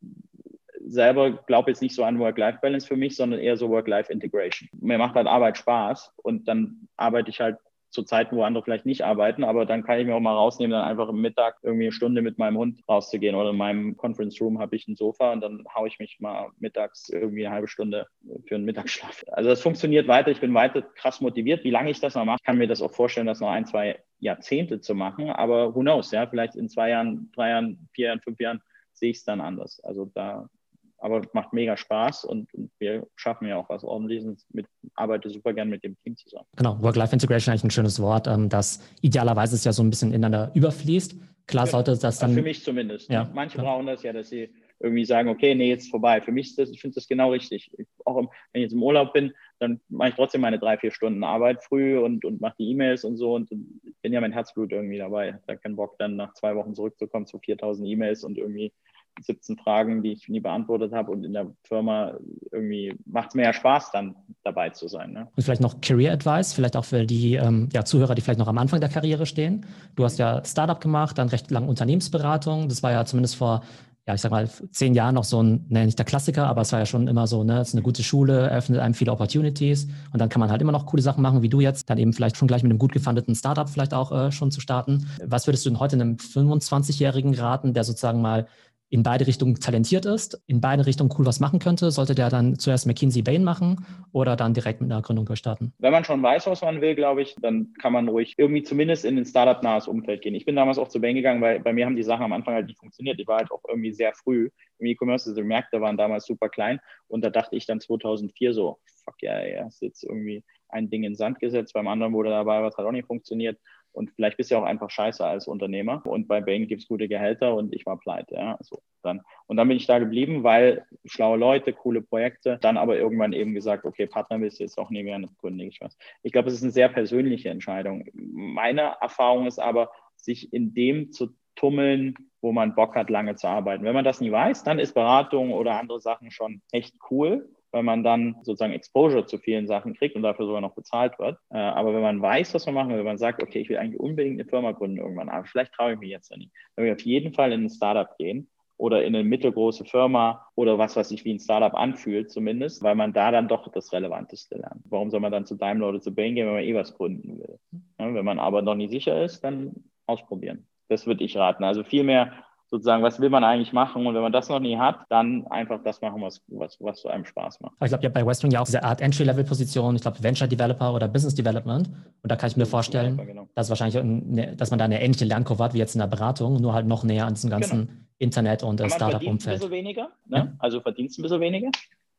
selber glaube jetzt nicht so an Work-Life-Balance für mich, sondern eher so Work-Life-Integration. Mir macht halt Arbeit Spaß und dann arbeite ich halt zu Zeiten, wo andere vielleicht nicht arbeiten, aber dann kann ich mir auch mal rausnehmen, dann einfach im Mittag irgendwie eine Stunde mit meinem Hund rauszugehen oder in meinem Conference Room habe ich ein Sofa und dann haue ich mich mal mittags irgendwie eine halbe Stunde für einen Mittagsschlaf. Also das funktioniert weiter, ich bin weiter krass motiviert. Wie lange ich das noch mache, kann mir das auch vorstellen, das noch ein, zwei Jahrzehnte zu machen, aber who knows, ja, vielleicht in zwei Jahren, drei Jahren, vier Jahren, fünf Jahren sehe ich es dann anders. Also da aber macht mega Spaß und, und, wir schaffen ja auch was ordentliches. Mit, arbeite super gern mit dem Team zusammen. Genau, Work-Life-Integration eigentlich ein schönes Wort, ähm, das idealerweise ist ja so ein bisschen ineinander überfließt. Klar sollte das dann. Für mich zumindest. Ja, Manche ja. brauchen das ja, dass sie irgendwie sagen, okay, nee, jetzt vorbei. Für mich ist das, ich finde das genau richtig. Ich, auch im, wenn ich jetzt im Urlaub bin, dann mache ich trotzdem meine drei, vier Stunden Arbeit früh und, und mache die E-Mails und so und bin ja mein Herzblut irgendwie dabei. Da keinen Bock, dann nach zwei Wochen zurückzukommen zu 4000 E-Mails und irgendwie 17 Fragen, die ich nie beantwortet habe und in der Firma irgendwie macht es mir ja Spaß, dann dabei zu sein. Ne? Und vielleicht noch Career Advice, vielleicht auch für die ähm, ja, Zuhörer, die vielleicht noch am Anfang der Karriere stehen. Du hast ja Startup gemacht, dann recht lang Unternehmensberatung. Das war ja zumindest vor ja, ich sag mal, zehn Jahren noch so ein, ne, nicht der Klassiker, aber es war ja schon immer so, ne, es ist eine gute Schule, eröffnet einem viele Opportunities und dann kann man halt immer noch coole Sachen machen, wie du jetzt, dann eben vielleicht schon gleich mit einem gut gefundeten Startup vielleicht auch äh, schon zu starten. Was würdest du denn heute einem 25-Jährigen raten, der sozusagen mal in beide Richtungen talentiert ist, in beide Richtungen cool was machen könnte, sollte der dann zuerst McKinsey Bain machen oder dann direkt mit einer Gründung durchstarten? Wenn man schon weiß, was man will, glaube ich, dann kann man ruhig irgendwie zumindest in ein Startup-nahes Umfeld gehen. Ich bin damals auch zu Bain gegangen, weil bei mir haben die Sachen am Anfang halt nicht funktioniert. Ich war halt auch irgendwie sehr früh im E-Commerce. Also die Märkte waren damals super klein und da dachte ich dann 2004 so, fuck ja, yeah, yeah, ist jetzt irgendwie ein Ding in Sand gesetzt, beim anderen wurde dabei was hat auch nicht funktioniert. Und vielleicht bist du ja auch einfach scheiße als Unternehmer. Und bei Bain gibt es gute Gehälter und ich war pleite. Ja, so dann. Und dann bin ich da geblieben, weil schlaue Leute, coole Projekte, dann aber irgendwann eben gesagt, okay, Partner willst du jetzt auch nie mehr gründen. Ich, ich glaube, es ist eine sehr persönliche Entscheidung. Meine Erfahrung ist aber, sich in dem zu tummeln, wo man Bock hat, lange zu arbeiten. Wenn man das nie weiß, dann ist Beratung oder andere Sachen schon echt cool weil man dann sozusagen Exposure zu vielen Sachen kriegt und dafür sogar noch bezahlt wird. Äh, aber wenn man weiß, was man machen will, wenn man sagt, okay, ich will eigentlich unbedingt eine Firma gründen irgendwann, aber vielleicht traue ich mich jetzt ja nicht, dann will ich auf jeden Fall in ein Startup gehen oder in eine mittelgroße Firma oder was, was sich wie ein Startup anfühlt zumindest, weil man da dann doch das Relevanteste lernt. Warum soll man dann zu Daimler oder zu Bain gehen, wenn man eh was gründen will? Wenn man aber noch nicht sicher ist, dann ausprobieren. Das würde ich raten. Also viel mehr sozusagen, was will man eigentlich machen? Und wenn man das noch nie hat, dann einfach das machen, was, was, was zu einem Spaß macht. Ich glaube, habt bei Westwing ja auch diese Art Entry-Level-Position, ich glaube Venture Developer oder Business Development. Und da kann ich mir vorstellen, genau. dass wahrscheinlich, eine, dass man da eine ähnliche Lernkurve hat wie jetzt in der Beratung, nur halt noch näher an diesem ganzen genau. Internet- und Startup-Umfeld. Ein bisschen weniger, ne? ja. also verdienst ein bisschen weniger.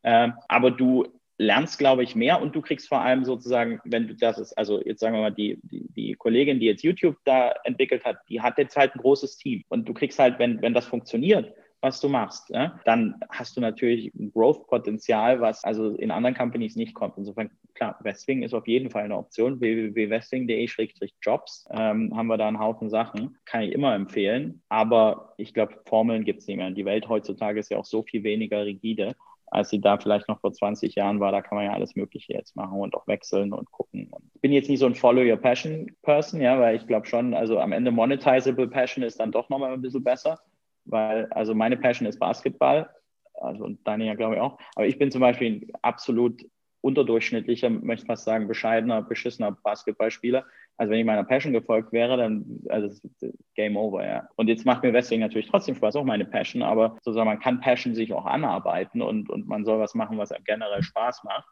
Ähm, aber du lernst, glaube ich, mehr und du kriegst vor allem sozusagen, wenn du das ist, also jetzt sagen wir mal, die, die, die Kollegin, die jetzt YouTube da entwickelt hat, die hat jetzt halt ein großes Team und du kriegst halt, wenn, wenn das funktioniert, was du machst, ja, dann hast du natürlich ein Growth-Potenzial, was also in anderen Companies nicht kommt. Insofern, klar, Westwing ist auf jeden Fall eine Option. www.westwing.de-jobs ähm, haben wir da einen Haufen Sachen. Kann ich immer empfehlen. Aber ich glaube, Formeln gibt es nicht mehr. Die Welt heutzutage ist ja auch so viel weniger rigide als sie da vielleicht noch vor 20 Jahren war. Da kann man ja alles Mögliche jetzt machen und auch wechseln und gucken. Ich bin jetzt nicht so ein Follow Your Passion Person, ja, weil ich glaube schon, also am Ende monetizable Passion ist dann doch nochmal ein bisschen besser, weil also meine Passion ist Basketball, also und deine ja glaube ich auch. Aber ich bin zum Beispiel absolut unterdurchschnittlicher, möchte fast sagen, bescheidener, beschissener Basketballspieler. Also wenn ich meiner Passion gefolgt wäre, dann also Game over, ja. Und jetzt macht mir Wrestling natürlich trotzdem Spaß, auch meine Passion, aber sozusagen man kann Passion sich auch anarbeiten und, und man soll was machen, was einem generell Spaß macht.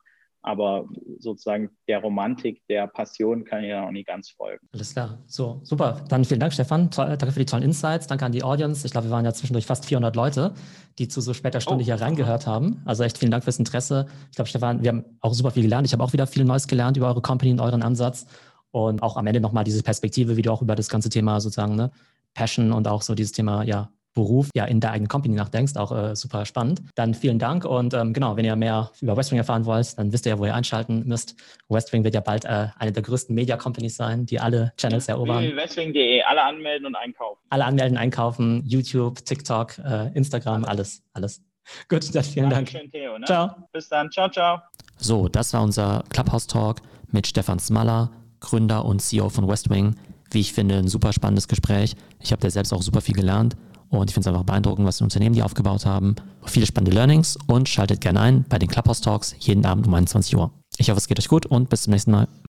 Aber sozusagen der Romantik, der Passion kann ich ja noch nie ganz folgen. Alles klar. So, super. Dann vielen Dank, Stefan. Toll, danke für die tollen Insights. Danke an die Audience. Ich glaube, wir waren ja zwischendurch fast 400 Leute, die zu so später Stunde oh. hier reingehört haben. Also echt vielen Dank fürs Interesse. Ich glaube, Stefan, wir haben auch super viel gelernt. Ich habe auch wieder viel Neues gelernt über eure Company und euren Ansatz. Und auch am Ende nochmal diese Perspektive, wie du auch über das ganze Thema sozusagen, ne, Passion und auch so dieses Thema, ja, Beruf ja in der eigenen Company nachdenkst, auch äh, super spannend. Dann vielen Dank und ähm, genau, wenn ihr mehr über Westwing erfahren wollt, dann wisst ihr ja, wo ihr einschalten müsst. Westwing wird ja bald äh, eine der größten Media Companies sein, die alle Channels erobern. Westwing.de, alle anmelden und einkaufen. Alle anmelden, einkaufen, YouTube, TikTok, äh, Instagram, alles, alles. (laughs) Gut, dann vielen Dank. Dank. Theo, ne? Ciao. Bis dann. Ciao, ciao. So, das war unser Clubhouse Talk mit Stefan Smaller, Gründer und CEO von Westwing. Wie ich finde, ein super spannendes Gespräch. Ich habe da selbst auch super viel gelernt und ich finde es einfach beeindruckend, was die Unternehmen die aufgebaut haben. Viele spannende Learnings und schaltet gerne ein bei den Clubhouse Talks jeden Abend um 21 Uhr. Ich hoffe, es geht euch gut und bis zum nächsten Mal.